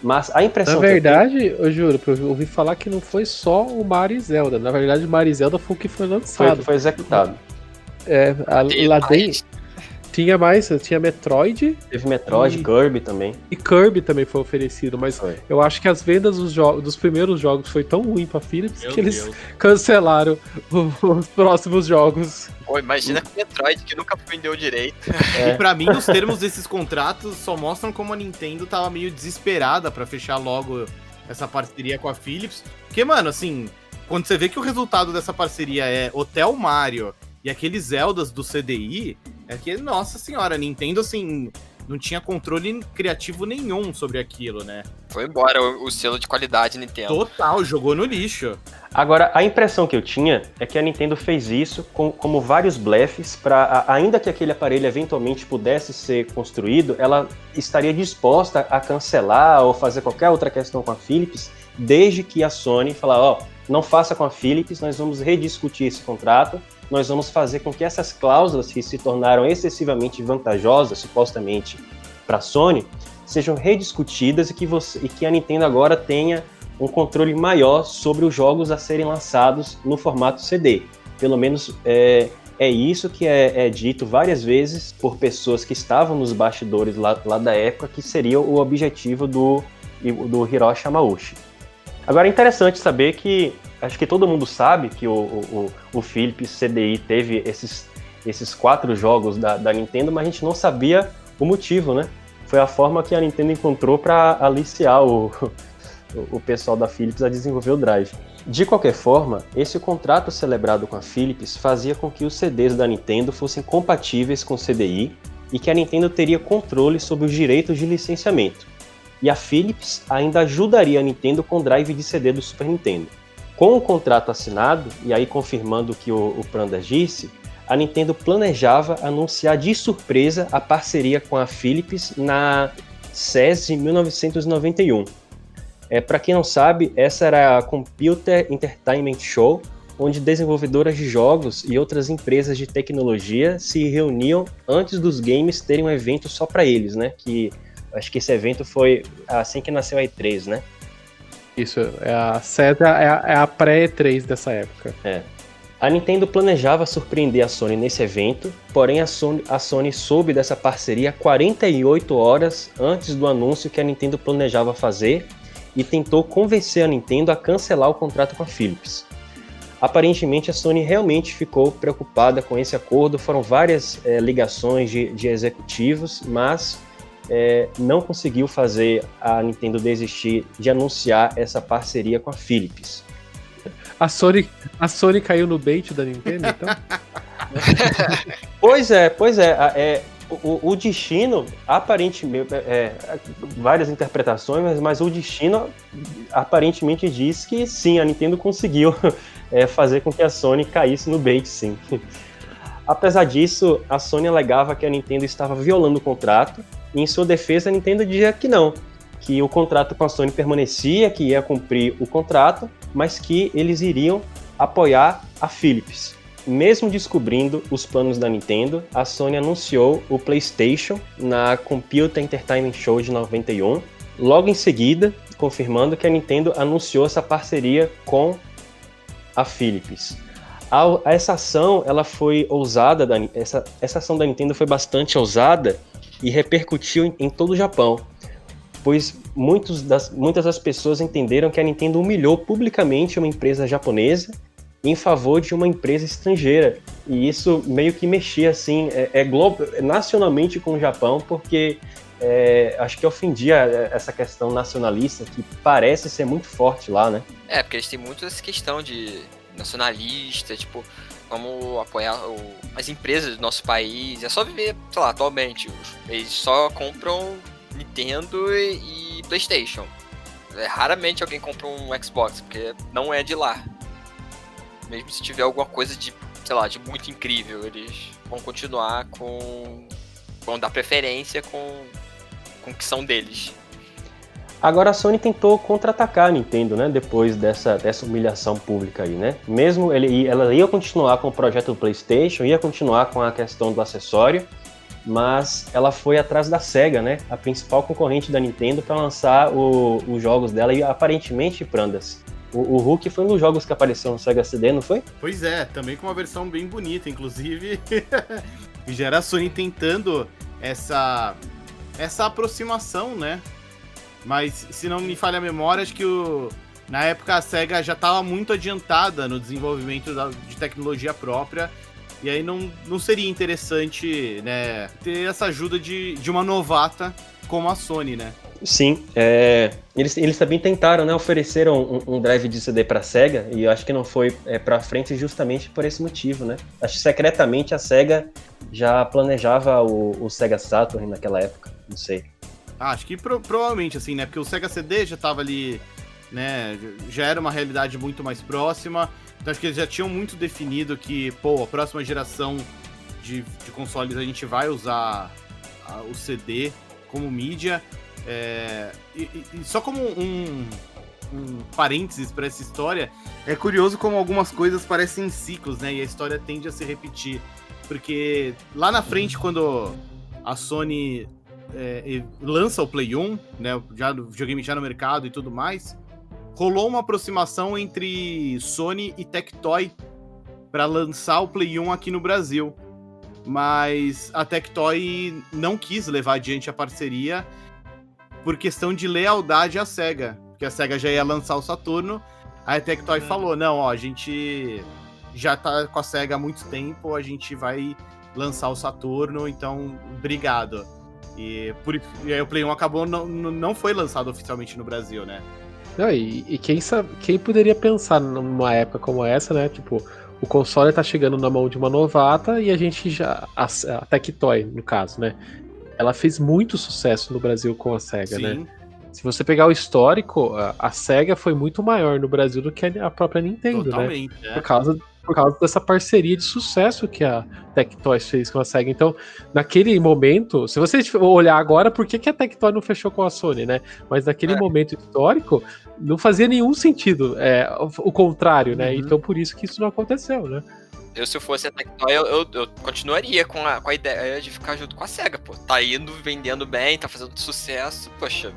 Mas a impressão. Na verdade, eu, tenho... eu juro, eu ouvi falar que não foi só o Mario e Zelda. Na verdade, o Mario e Zelda foi o que foi lançado. Foi, foi executado. É, a, lá dentro. Tinha mais, tinha Metroid. Teve Metroid, e, Kirby também. E Kirby também foi oferecido, mas foi. eu acho que as vendas dos, dos primeiros jogos foi tão ruim pra Philips Meu que Deus. eles cancelaram os próximos jogos. Pô, imagina com Metroid, que nunca vendeu direito. É. E pra mim, os termos desses contratos só mostram como a Nintendo tava meio desesperada para fechar logo essa parceria com a Philips. Porque, mano, assim, quando você vê que o resultado dessa parceria é Hotel Mario e aqueles Zeldas do CDI, é que, nossa senhora, Nintendo, assim, não tinha controle criativo nenhum sobre aquilo, né? Foi embora o, o, selo de qualidade Nintendo. Total, jogou no lixo. Agora, a impressão que eu tinha é que a Nintendo fez isso com, como vários blefs para, ainda que aquele aparelho eventualmente pudesse ser construído, ela estaria disposta a cancelar ou fazer qualquer outra questão com a Philips, desde que a Sony falar, ó, oh, não faça com a Philips, nós vamos rediscutir esse contrato nós vamos fazer com que essas cláusulas que se tornaram excessivamente vantajosas, supostamente, para a Sony, sejam rediscutidas e que, você, e que a Nintendo agora tenha um controle maior sobre os jogos a serem lançados no formato CD. Pelo menos é, é isso que é, é, dito várias vezes por pessoas que estavam nos bastidores lá, lá da época, que seria o objetivo do, do Hiroshi Yamauchi. Agora é interessante saber que acho que todo mundo sabe que o, o, o Philips CDI teve esses, esses quatro jogos da, da Nintendo, mas a gente não sabia o motivo, né? Foi a forma que a Nintendo encontrou para aliciar [laughs] o, o pessoal da Philips a desenvolver o Drive. De qualquer forma, esse contrato celebrado com a Philips fazia com que os CDs da Nintendo fossem compatíveis com o CDI e que a Nintendo teria controle sobre os direitos de licenciamento. E a Philips ainda ajudaria a Nintendo com o drive de CD do Super Nintendo. Com o contrato assinado, e aí confirmando o que o, o Pranda disse, a Nintendo planejava anunciar de surpresa a parceria com a Philips na CES 1991. É, Para quem não sabe, essa era a Computer Entertainment Show, onde desenvolvedoras de jogos e outras empresas de tecnologia se reuniam antes dos games terem um evento só para eles, né? Que acho que esse evento foi assim que nasceu a E3, né? Isso, é a SED é a, é a pré-E3 dessa época. É. A Nintendo planejava surpreender a Sony nesse evento, porém a Sony, a Sony soube dessa parceria 48 horas antes do anúncio que a Nintendo planejava fazer e tentou convencer a Nintendo a cancelar o contrato com a Philips. Aparentemente a Sony realmente ficou preocupada com esse acordo, foram várias é, ligações de, de executivos, mas é, não conseguiu fazer a Nintendo desistir de anunciar essa parceria com a Philips. A Sony, a Sony caiu no bait da Nintendo, então? [laughs] pois é, pois é. é o, o destino, aparentemente, é, é, várias interpretações, mas, mas, o destino aparentemente diz que sim, a Nintendo conseguiu [laughs] é, fazer com que a Sony caísse no bait, sim. [laughs] Apesar disso, a Sony alegava que a Nintendo estava violando o contrato em sua defesa, a Nintendo dizia que não, que o contrato com a Sony permanecia, que ia cumprir o contrato, mas que eles iriam apoiar a Philips. Mesmo descobrindo os planos da Nintendo, a Sony anunciou o PlayStation na Computer Entertainment Show de 91. Logo em seguida, confirmando que a Nintendo anunciou essa parceria com a Philips. A, essa ação ela foi ousada, essa, essa ação da Nintendo foi bastante ousada e repercutiu em, em todo o Japão, pois muitos das, muitas das pessoas entenderam que a Nintendo humilhou publicamente uma empresa japonesa em favor de uma empresa estrangeira. E isso meio que mexia assim, é, é, nacionalmente com o Japão, porque é, acho que ofendia é, essa questão nacionalista que parece ser muito forte lá, né? É, porque eles têm muito essa questão de nacionalista, tipo, como apoiar o, as empresas do nosso país. É só viver, sei lá, atualmente. Eles só compram Nintendo e, e PlayStation. É, raramente alguém compra um Xbox, porque não é de lá. Mesmo se tiver alguma coisa de, sei lá, de muito incrível, eles vão continuar com. vão dar preferência com, com o que são deles. Agora a Sony tentou contra-atacar a Nintendo, né? Depois dessa, dessa humilhação pública aí, né? Mesmo ele, ela ia continuar com o projeto do PlayStation, ia continuar com a questão do acessório, mas ela foi atrás da Sega, né? A principal concorrente da Nintendo para lançar o, os jogos dela e aparentemente Prandas. O, o Hulk foi um dos jogos que apareceu no Sega CD, não foi? Pois é, também com uma versão bem bonita, inclusive. [laughs] já era a Sony tentando essa essa aproximação, né? Mas se não me falha a memória, acho que o, na época a SEGA já estava muito adiantada no desenvolvimento da, de tecnologia própria. E aí não, não seria interessante né, ter essa ajuda de, de uma novata como a Sony, né? Sim, é, eles, eles também tentaram, né, ofereceram um, um drive de CD para Sega e eu acho que não foi é, para frente justamente por esse motivo, né? Acho que secretamente a Sega já planejava o, o Sega Saturn naquela época, não sei. Acho que pro, provavelmente, assim, né? Porque o Sega CD já tava ali, né? Já era uma realidade muito mais próxima. Então acho que eles já tinham muito definido que, pô, a próxima geração de, de consoles a gente vai usar a, o CD como mídia. É, e, e, só como um, um parênteses para essa história, é curioso como algumas coisas parecem ciclos, né? E a história tende a se repetir. Porque lá na frente, quando a Sony é, lança o Play 1, né, já o videogame já no mercado e tudo mais, rolou uma aproximação entre Sony e Tectoy para lançar o Play 1 aqui no Brasil. Mas a Tectoy não quis levar adiante a parceria por questão de lealdade à SEGA. Porque a SEGA já ia lançar o Saturno. Aí a Tectoy hum. falou: não, ó, a gente já tá com a SEGA há muito tempo, a gente vai lançar o Saturno, então obrigado. E, por, e aí o Play 1 acabou, não, não foi lançado oficialmente no Brasil, né? Não, e, e quem, sabe, quem poderia pensar numa época como essa, né? Tipo, o console tá chegando na mão de uma novata e a gente já. A, a Tectoy, no caso, né? Ela fez muito sucesso no Brasil com a SEGA, né? Sim. né? Se você pegar o histórico, a, a, SEGA foi muito maior no Brasil do que a, própria Nintendo, né? Totalmente, né? É. Por causa por causa dessa parceria de sucesso que a Tectoys fez com a SEGA. Então, naquele momento, se você olhar agora, por que, que a Tectoy não fechou com a Sony, né? Mas naquele é. momento histórico, não fazia nenhum sentido é, o, contrário, né? Uhum. Então, por isso que isso não aconteceu, né? Eu, se eu fosse a Tectoy, eu, eu, eu, continuaria com a, com a ideia de ficar junto com a SEGA, pô. Tá indo, vendendo bem, tá fazendo sucesso, poxa.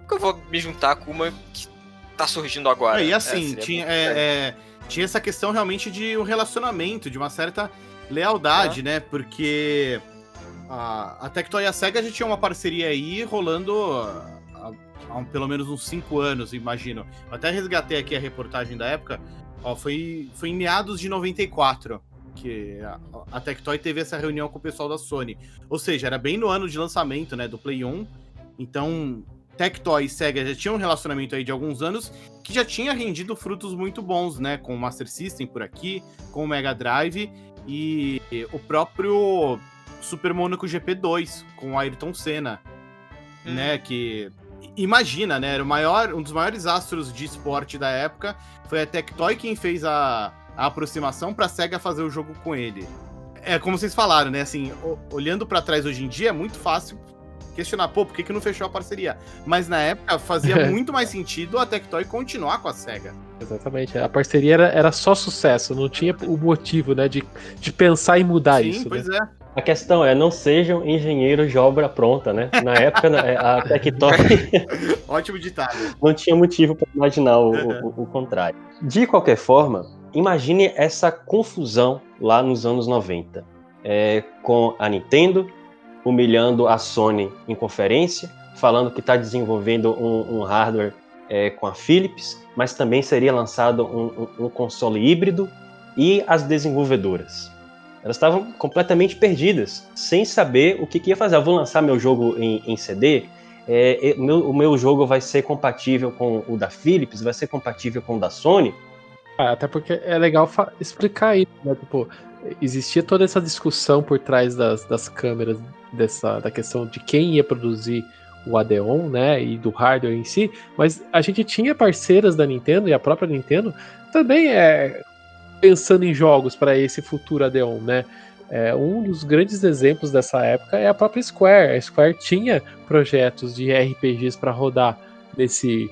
Por que eu vou me juntar com uma que tá surgindo agora? É, e assim, é, tinha, é, tinha essa questão realmente de um relacionamento, de uma certa lealdade, né? Porque a, a Tectoy e a SEGA já tinha uma parceria aí rolando há, há pelo menos uns 5 anos, imagino. Eu até resgatei aqui a reportagem da época. Ó, foi, foi em meados de 94 que a, a Tectoy teve essa reunião com o pessoal da Sony. Ou seja, era bem no ano de lançamento, né, do Play 1. Então, Tectoy e Sega já tinham um relacionamento aí de alguns anos que já tinha rendido frutos muito bons, né? Com o Master System por aqui, com o Mega Drive e o próprio Super Monaco GP2 com o Ayrton Senna, hum. né? Que imagina, né? Era o maior, um dos maiores astros de esporte da época. Foi a Tectoy quem fez a, a aproximação para a Sega fazer o jogo com ele. É como vocês falaram, né? Assim, olhando para trás hoje em dia é muito fácil questionar, pô, por que, que não fechou a parceria? Mas na época fazia [laughs] muito mais sentido a Tectoy continuar com a SEGA. Exatamente. A parceria era, era só sucesso, não tinha o motivo, né, de, de pensar em mudar Sim, isso. Sim, pois né? é. A questão é, não sejam engenheiros de obra pronta, né? Na época, a [laughs] Tectoy. [laughs] Ótimo ditado. Não tinha motivo para imaginar o, o, o, contrário. De qualquer forma, imagine essa confusão lá nos anos 90. É, com a Nintendo humilhando a Sony em conferência, falando que está desenvolvendo um, um hardware é, com a Philips, mas também seria lançado um, um, um console híbrido e as desenvolvedoras. Elas estavam completamente perdidas, sem saber o que, que ia fazer. Eu vou lançar meu jogo em, em CD, é, meu, o meu jogo vai ser compatível com o da Philips, vai ser compatível com o da Sony. Ah, até porque é legal explicar isso, né? Tipo, existia toda essa discussão por trás das, das câmeras, dessa, da questão de quem ia produzir o Adeon, né, e do hardware em si, mas a gente tinha parceiras da Nintendo e a própria Nintendo também é pensando em jogos para esse futuro Adeon, né? É, um dos grandes exemplos dessa época é a própria Square. A Square tinha projetos de RPGs para rodar nesse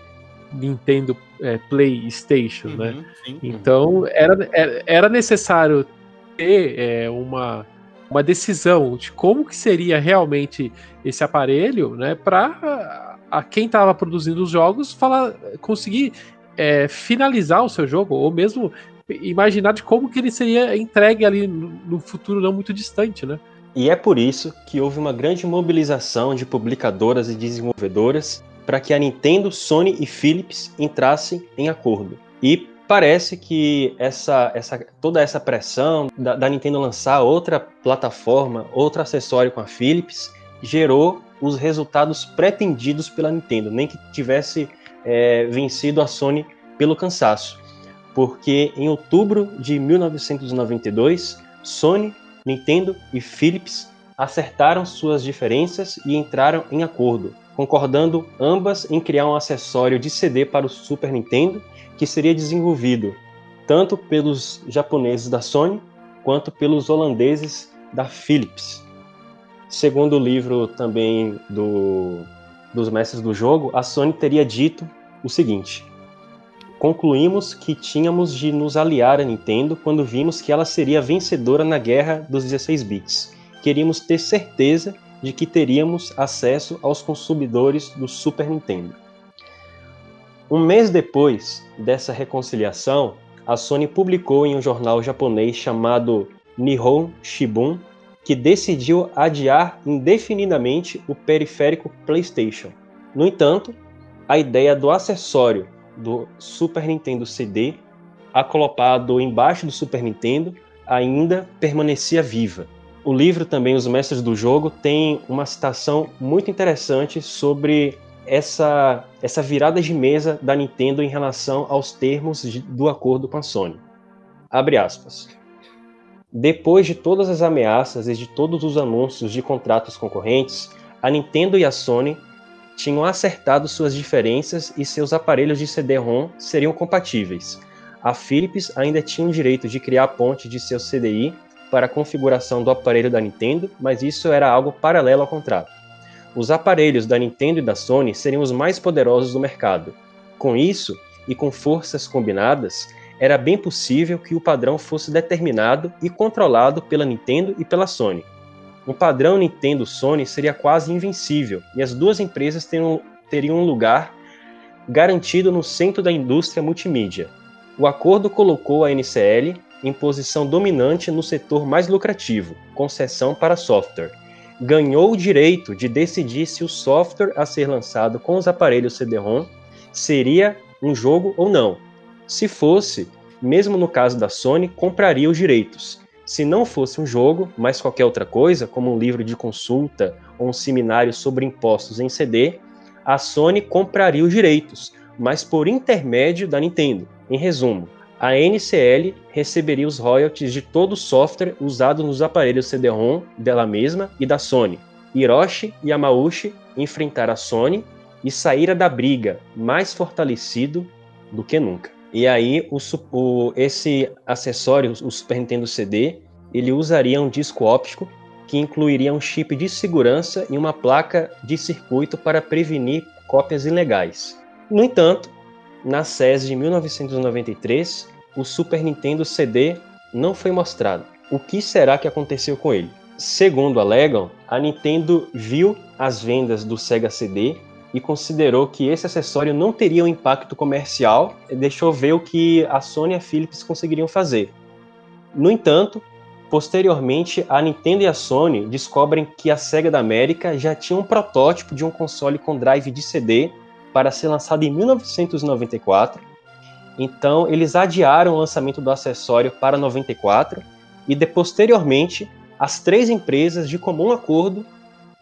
Nintendo é, PlayStation, né? uhum, né? Sim. Então era, era necessário ter é, uma, uma decisão de como que seria realmente esse aparelho, né? Para a quem estava produzindo os jogos falar, conseguir é, finalizar o seu jogo ou mesmo imaginar de como que ele seria entregue ali no futuro não muito distante, né? E é por isso que houve uma grande mobilização de publicadoras e desenvolvedoras para que a Nintendo, Sony e Philips entrassem em acordo. E parece que essa, essa, toda essa pressão da, da Nintendo lançar outra plataforma, outro acessório com a Philips, gerou os resultados pretendidos pela Nintendo, nem que tivesse é, vencido a Sony pelo cansaço. Porque em outubro de 1992, Sony, Nintendo e Philips acertaram suas diferenças e entraram em acordo, concordando ambas em criar um acessório de CD para o Super Nintendo que seria desenvolvido tanto pelos japoneses da Sony quanto pelos holandeses da Philips. Segundo o livro também do, dos mestres do jogo, a Sony teria dito o seguinte: concluímos que tínhamos de nos aliar à Nintendo quando vimos que ela seria vencedora na guerra dos 16 bits. Queríamos ter certeza de que teríamos acesso aos consumidores do Super Nintendo. Um mês depois dessa reconciliação, a Sony publicou em um jornal japonês chamado Nihon Shibun que decidiu adiar indefinidamente o periférico PlayStation. No entanto, a ideia do acessório do Super Nintendo CD, acolopado embaixo do Super Nintendo, ainda permanecia viva. O livro também, Os Mestres do Jogo, tem uma citação muito interessante sobre essa, essa virada de mesa da Nintendo em relação aos termos de, do acordo com a Sony. Abre aspas. Depois de todas as ameaças e de todos os anúncios de contratos concorrentes, a Nintendo e a Sony tinham acertado suas diferenças e seus aparelhos de CD-ROM seriam compatíveis. A Philips ainda tinha o direito de criar a ponte de seu CDI para a configuração do aparelho da Nintendo, mas isso era algo paralelo ao contrato. Os aparelhos da Nintendo e da Sony seriam os mais poderosos do mercado. Com isso, e com forças combinadas, era bem possível que o padrão fosse determinado e controlado pela Nintendo e pela Sony. O padrão Nintendo Sony seria quase invencível e as duas empresas teriam, teriam um lugar garantido no centro da indústria multimídia. O acordo colocou a NCL em posição dominante no setor mais lucrativo, concessão para software. Ganhou o direito de decidir se o software a ser lançado com os aparelhos CD-ROM seria um jogo ou não. Se fosse, mesmo no caso da Sony, compraria os direitos se não fosse um jogo, mas qualquer outra coisa, como um livro de consulta ou um seminário sobre impostos em CD, a Sony compraria os direitos, mas por intermédio da Nintendo. Em resumo, a NCL receberia os royalties de todo o software usado nos aparelhos CD-ROM dela mesma e da Sony. Hiroshi Yamauchi enfrentara a Sony e saíra da briga mais fortalecido do que nunca. E aí, o, o, esse acessório, o Super Nintendo CD, ele usaria um disco óptico que incluiria um chip de segurança e uma placa de circuito para prevenir cópias ilegais. No entanto, na SES de 1993, o Super Nintendo CD não foi mostrado. O que será que aconteceu com ele? Segundo alegam, a Nintendo viu as vendas do Sega CD e considerou que esse acessório não teria um impacto comercial e deixou ver o que a Sony e a Philips conseguiriam fazer. No entanto, posteriormente, a Nintendo e a Sony descobrem que a Sega da América já tinha um protótipo de um console com drive de CD para ser lançado em 1994. Então, eles adiaram o lançamento do acessório para 94 e, de, posteriormente, as três empresas, de comum acordo,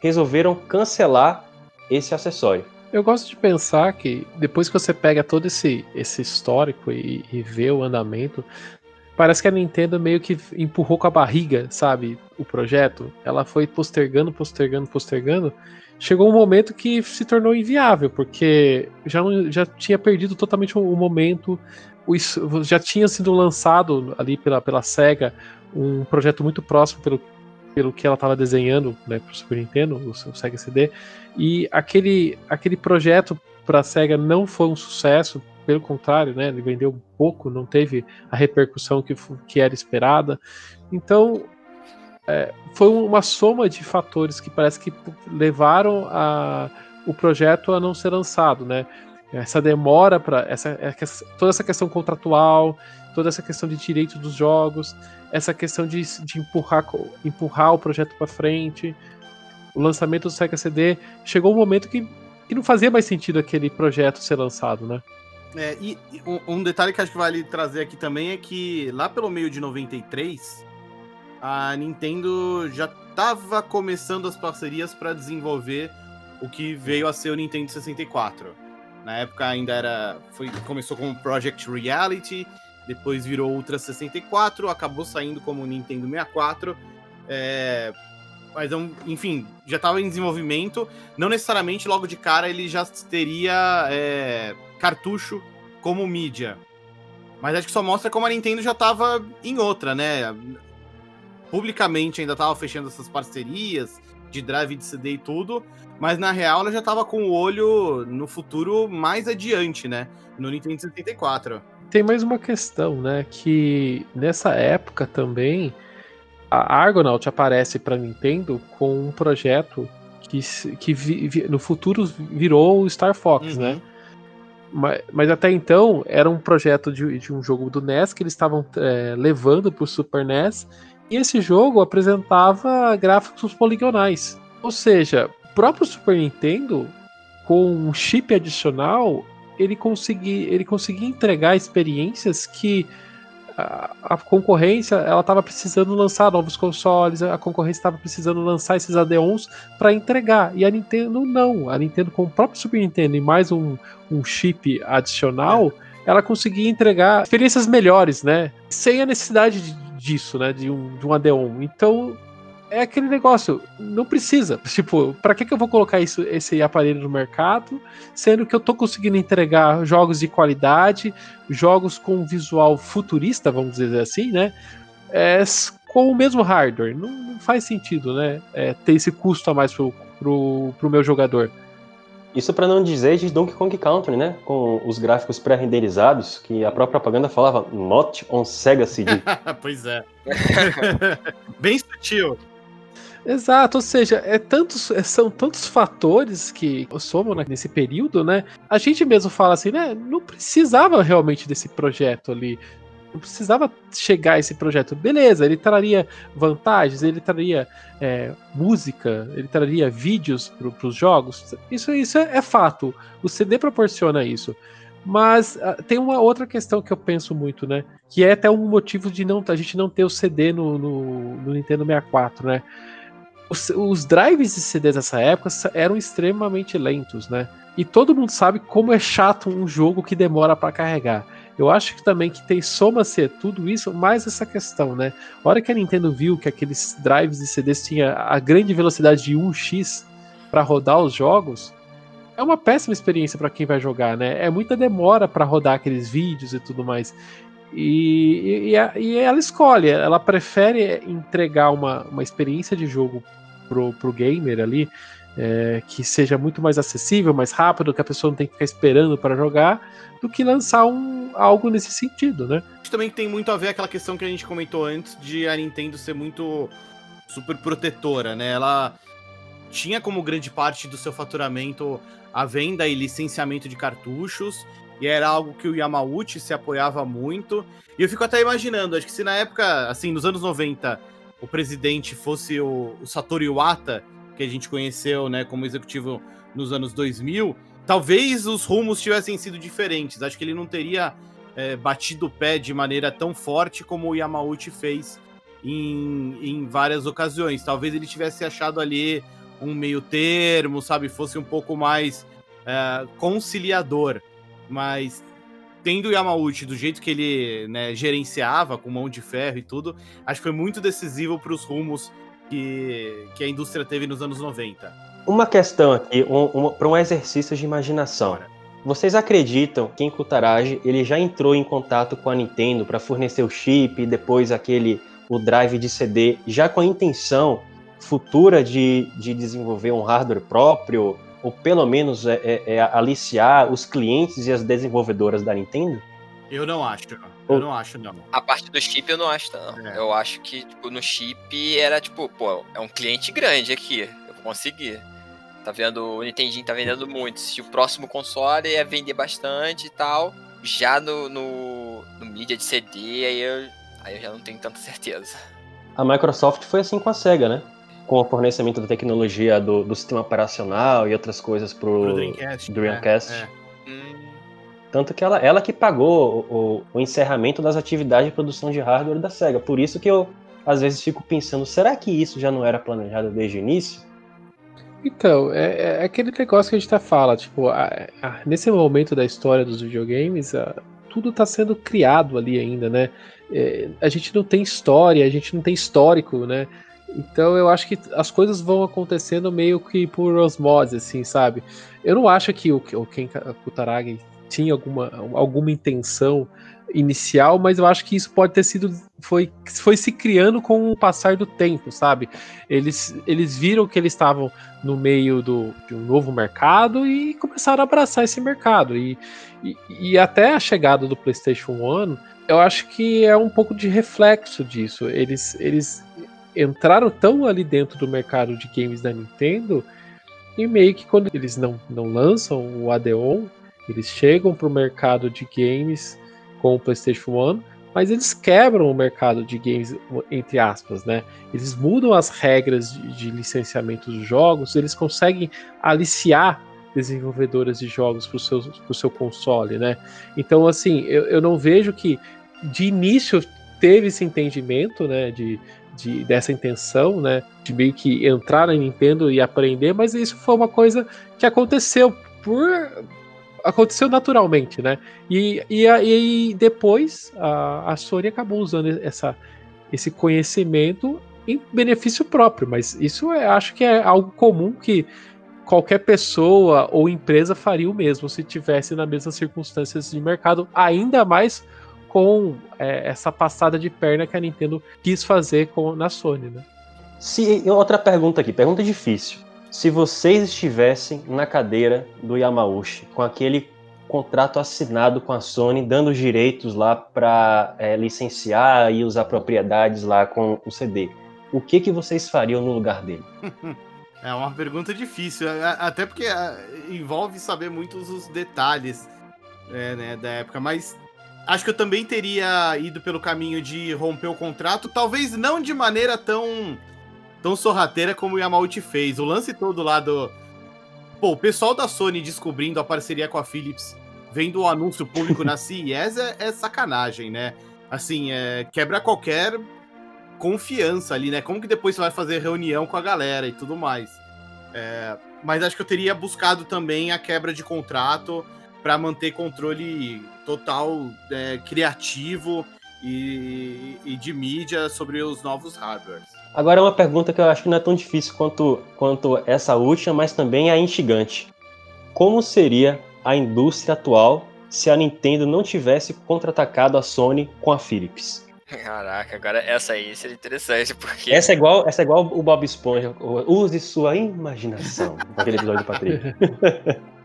resolveram cancelar esse acessório. Eu gosto de pensar que depois que você pega todo esse, esse histórico e, e vê o andamento, parece que a Nintendo meio que empurrou com a barriga, sabe, o projeto. Ela foi postergando, postergando, postergando. Chegou um momento que se tornou inviável, porque já, já tinha perdido totalmente o, momento. O, já tinha sido lançado ali pela, pela SEGA um projeto muito próximo pelo, pelo que ela estava desenhando né, para o Super Nintendo, o, o Sega CD. E aquele, aquele projeto para a SEGA não foi um sucesso, pelo contrário, né, ele vendeu pouco, não teve a repercussão que, que era esperada. Então, é, foi uma soma de fatores que parece que levaram a, o projeto a não ser lançado, né? Essa demora para essa, é toda essa questão contratual, toda essa questão de direito dos jogos, essa questão de, de empurrar, empurrar o projeto para frente, o lançamento do Sega CD, chegou um momento que, que não fazia mais sentido aquele projeto ser lançado, né? É, e, e um, detalhe que acho que vale trazer aqui também é que lá pelo meio de 93, a Nintendo já estava começando as parcerias para desenvolver o que veio a ser o Nintendo 64. Na época ainda era. Foi, começou como Project Reality, depois virou Ultra 64, acabou saindo como Nintendo 64. É, mas, enfim, já estava em desenvolvimento. Não necessariamente logo de cara ele já teria é, cartucho como mídia. Mas acho que só mostra como a Nintendo já estava em outra, né? Publicamente ainda estava fechando essas parcerias de drive de CD e tudo, mas na real ela já estava com o olho no futuro mais adiante, né? No Nintendo 64. Tem mais uma questão, né? Que nessa época também a Argonaut aparece para Nintendo com um projeto que, que vi, vi, no futuro virou o Star Fox, né? uhum. né? Mas, mas, até então era um projeto de, de um jogo do NES que eles estavam é, levando para o Super NES e esse jogo apresentava gráficos poligonais. Ou seja, o próprio Super Nintendo, com um chip adicional, ele conseguia, ele conseguia entregar experiências que a, concorrência ela estava precisando lançar novos consoles, a concorrência estava precisando lançar esses add-ons para entregar. E a Nintendo não. A Nintendo, com o próprio Super Nintendo e mais um, um chip adicional, é. ela conseguia entregar experiências melhores, né? Sem a necessidade disso, né? De um, de um add-on. Então é aquele negócio, não precisa. [laughs] Tipo, para que, que eu vou colocar isso, esse aparelho no mercado, sendo que eu tô conseguindo entregar jogos de qualidade, jogos com visual futurista, vamos dizer assim, né? É, com o mesmo hardware. Não, não faz sentido, né? É, ter esse custo a mais pro, pro, pro meu jogador. Isso para não dizer de Donkey Kong Country, né? Com os gráficos pré-renderizados, que a própria propaganda falava Not on Sega CD. [laughs] pois é. [laughs] Bem sutil. Exato, ou seja, é tantos, é, são tantos fatores que somam né, nesse período, né? A gente mesmo fala assim, né? Não precisava realmente desse projeto ali. Não precisava chegar a esse projeto. Beleza, ele traria vantagens, ele traria é, música, ele traria vídeos para os jogos. Isso, isso é, é fato. O CD proporciona isso. Mas uh, tem uma outra questão que eu penso muito, né? Que é até um motivo de não, a gente não ter o CD no, no, no Nintendo 64, né? Os, os drives de CDs dessa época eram extremamente lentos, né? E todo mundo sabe como é chato um jogo que demora para carregar. Eu acho que também que tem soma-se tudo isso, mais essa questão, né? A hora que a Nintendo viu que aqueles drives de CDs tinha a grande velocidade de 1x para rodar os jogos, é uma péssima experiência para quem vai jogar, né? É muita demora para rodar aqueles vídeos e tudo mais. E, e, e, ela escolhe, ela prefere entregar uma, uma experiência de jogo pro, pro gamer ali, é, que seja muito mais acessível, mais rápido, que a pessoa não tem que ficar esperando para jogar, do que lançar um, algo nesse sentido, né? Isso também tem muito a ver aquela questão que a gente comentou antes de a Nintendo ser muito super protetora, né? Ela tinha como grande parte do seu faturamento a venda e licenciamento de cartuchos, e era algo que o Yamauchi se apoiava muito. E eu fico até imaginando, acho que se na época, assim, nos anos 90, o presidente fosse o, o Satoru Iwata, que a gente conheceu né, como executivo nos anos 2000, talvez os rumos tivessem sido diferentes. Acho que ele não teria é, batido o pé de maneira tão forte como o Yamauchi fez em, em várias ocasiões. Talvez ele tivesse achado ali um meio termo, sabe? Fosse um pouco mais é, conciliador. Mas tendo o Yamauchi do jeito que ele né, gerenciava, com mão de ferro e tudo, acho que foi muito decisivo para os rumos que, que a indústria teve nos anos 90. Uma questão aqui, um, um, para um exercício de imaginação. Vocês acreditam que em Kutaragi ele já entrou em contato com a Nintendo para fornecer o chip e depois aquele o drive de CD já com a intenção futura de, de desenvolver um hardware próprio ou pelo menos é, é, é aliciar os clientes e as desenvolvedoras da Nintendo? Eu não acho. Eu não acho, não. A parte do chip eu não acho, não. É. Eu acho que, tipo, no chip era tipo, pô, é um cliente grande aqui. Eu vou conseguir. Tá vendo? O Nintendinho tá vendendo muito. Se o próximo console ia vender bastante e tal. Já no, no, no mídia de CD, aí eu, aí eu já não tenho tanta certeza. A Microsoft foi assim com a SEGA, né? Com o fornecimento da tecnologia do, do sistema operacional e outras coisas pro, pro Dreamcast. Dreamcast. É, é. Tanto que ela, ela que pagou o, o, o, encerramento das atividades de produção de hardware da SEGA. Por isso que eu, às vezes, fico pensando, será que isso já não era planejado desde o início? Então, é, é aquele negócio que a gente tá fala, tipo, a, a, nesse momento da história dos videogames, a, tudo está sendo criado ali ainda, né? É, a gente não tem história, a gente não tem histórico, né? Então eu acho que as coisas vão acontecendo meio que por osmose, assim, sabe? Eu não acho que o, o Ken Kutaragi tinha alguma, alguma intenção inicial, mas eu acho que isso pode ter sido foi, foi se criando com o passar do tempo, sabe? Eles, eles viram que eles estavam no meio do, de um novo mercado e começaram a abraçar esse mercado. E, e, e até a chegada do PlayStation One, eu acho que é um pouco de reflexo disso. Eles, eles entraram tão ali dentro do mercado de games da Nintendo e meio que quando eles não, não lançam o Adeon, eles chegam para o mercado de games com o PlayStation One, mas eles quebram o mercado de games, entre aspas, né? Eles mudam as regras de, de licenciamento dos jogos, eles conseguem aliciar desenvolvedoras de jogos para o seu, seu console, né? Então, assim, eu, eu não vejo que de início teve esse entendimento, né, de, de, dessa intenção, né, de meio que entrar na Nintendo e aprender, mas isso foi uma coisa que aconteceu por aconteceu naturalmente, né? E, e, e depois a, a Sony acabou usando essa, esse conhecimento em benefício próprio, mas isso é, acho que é algo comum que qualquer pessoa ou empresa faria o mesmo se tivesse nas mesmas circunstâncias de mercado, ainda mais com é, essa passada de perna que a Nintendo quis fazer com, na Sony, né? Se, outra pergunta aqui, pergunta difícil. Se vocês estivessem na cadeira do Yamauchi, com aquele contrato assinado com a Sony, dando direitos lá para é, licenciar e usar propriedades lá com o CD, o que, que vocês fariam no lugar dele? [laughs] É uma pergunta difícil, até porque envolve saber muitos os detalhes é, né, da época, mas acho que eu também teria ido pelo caminho de romper o contrato, talvez não de maneira tão tão sorrateira como o Yamauchi fez. O lance todo lá do Pô, o pessoal da Sony descobrindo a parceria com a Philips, vendo o anúncio público na [laughs] CES é, é sacanagem, né? Assim, é, quebra qualquer confiança ali, né? Como que depois você vai fazer reunião com a galera e tudo mais. É, mas acho que eu teria buscado também a quebra de contrato para manter controle total é, criativo e, e, de mídia sobre os novos hardwares. Agora é uma pergunta que eu acho que não é tão difícil quanto, quanto essa última, mas também é instigante. Como seria a indústria atual se a Nintendo não tivesse contra-atacado a Sony com a Philips? Caraca, agora essa aí seria interessante, porque. Essa é igual, essa é igual o Bob Esponja. Use sua imaginação. Aquele episódio do Patrick. [laughs]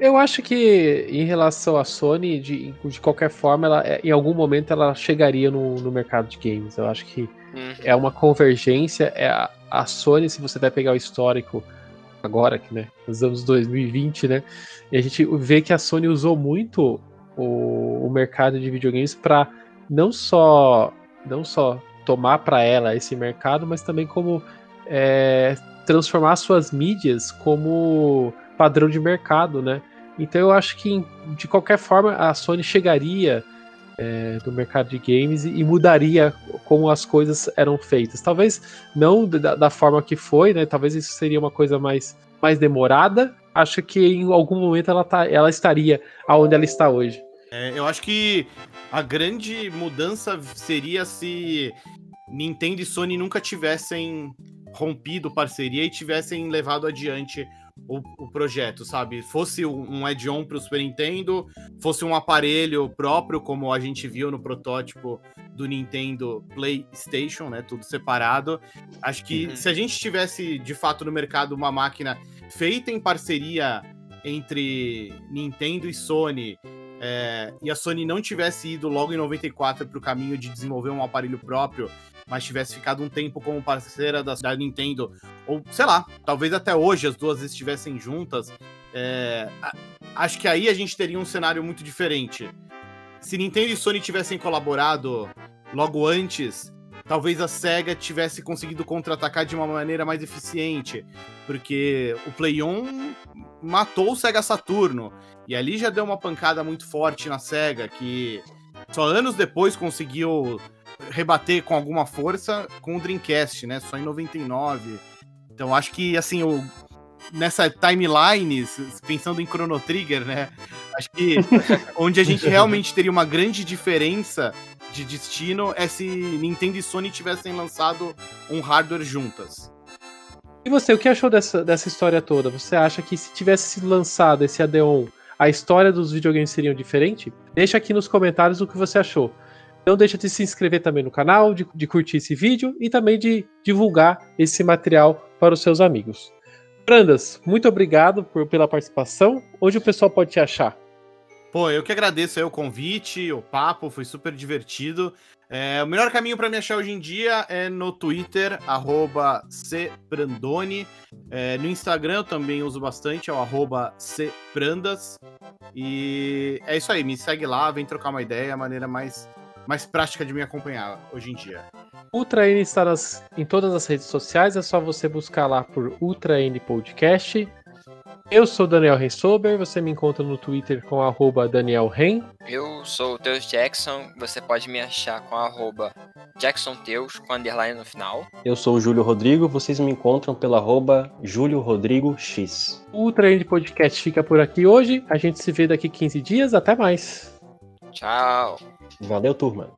Eu acho que em relação à Sony, de, de qualquer forma, ela, é, em algum momento ela chegaria no, no mercado de games. Eu acho que uhum. é uma convergência. É a, a, Sony, se você vai pegar o histórico agora, que, né, nos anos 2020, né, e a gente vê que a Sony usou muito o, o mercado de videogames para não só não só tomar para ela esse mercado, mas também como é, transformar suas mídias como padrão de mercado, né? Então eu acho que de qualquer forma a Sony chegaria é, no mercado de games e, mudaria como as coisas eram feitas. Talvez não da, da, forma que foi, né? Talvez isso seria uma coisa mais, mais demorada. Acho que em algum momento ela, tá, ela estaria aonde ela está hoje. É, eu acho que a grande mudança seria se Nintendo e Sony nunca tivessem rompido parceria e tivessem levado adiante o, o projeto, sabe? Fosse um add-on para o Super Nintendo, fosse um aparelho próprio, como a gente viu no protótipo do Nintendo PlayStation, né? Tudo separado. Acho que uhum. se a gente tivesse de fato no mercado uma máquina feita em parceria entre Nintendo e Sony, é, e a Sony não tivesse ido logo em 94 para o caminho de desenvolver um aparelho próprio, mas tivesse ficado um tempo como parceira da, da Nintendo, ou sei lá, talvez até hoje as duas estivessem juntas, é, acho que aí a gente teria um cenário muito diferente. Se Nintendo e Sony tivessem colaborado logo antes, talvez a SEGA tivesse conseguido contra-atacar de uma maneira mais eficiente, porque o Play 1 matou o Sega Saturno, e ali já deu uma pancada muito forte na SEGA, que só anos depois conseguiu rebater com alguma força com o Dreamcast, né? Só em 99. Então acho que assim, o, nessa timeline, pensando em Chrono Trigger, né? Acho que [laughs] onde a gente realmente teria uma grande diferença de destino é se Nintendo e Sony tivessem lançado um hardware juntas. E você, o que achou dessa, dessa história toda? Você acha que se tivesse sido lançado esse Adeon, a história dos videogames seria diferente? Deixa aqui nos comentários o que você achou. Não deixa de se inscrever também no canal, de, de curtir esse vídeo e também de divulgar esse material para os seus amigos. Brandas, muito obrigado por, pela participação. Onde o pessoal pode te achar? Pô, eu que agradeço aí o convite, o papo, foi super divertido. É, o melhor caminho para me achar hoje em dia é no Twitter, cprandone. É, no Instagram eu também uso bastante, é o cprandas. E é isso aí, me segue lá, vem trocar uma ideia, é a maneira mais mais prática de me acompanhar hoje em dia. Ultra N está nas, em todas as redes sociais, é só você buscar lá por Ultra N Podcast. Eu sou Daniel Rensober, você me encontra no Twitter com arroba Daniel Ren. Eu sou o Teus Jackson, você pode me achar com arroba Jackson Teus, com underline no final. Eu sou o Júlio Rodrigo, vocês me encontram pela arroba Júlio Rodrigo X. O Ultra N Podcast fica por aqui hoje, a gente se vê daqui 15 dias, até mais. Tchau. Valeu, turma.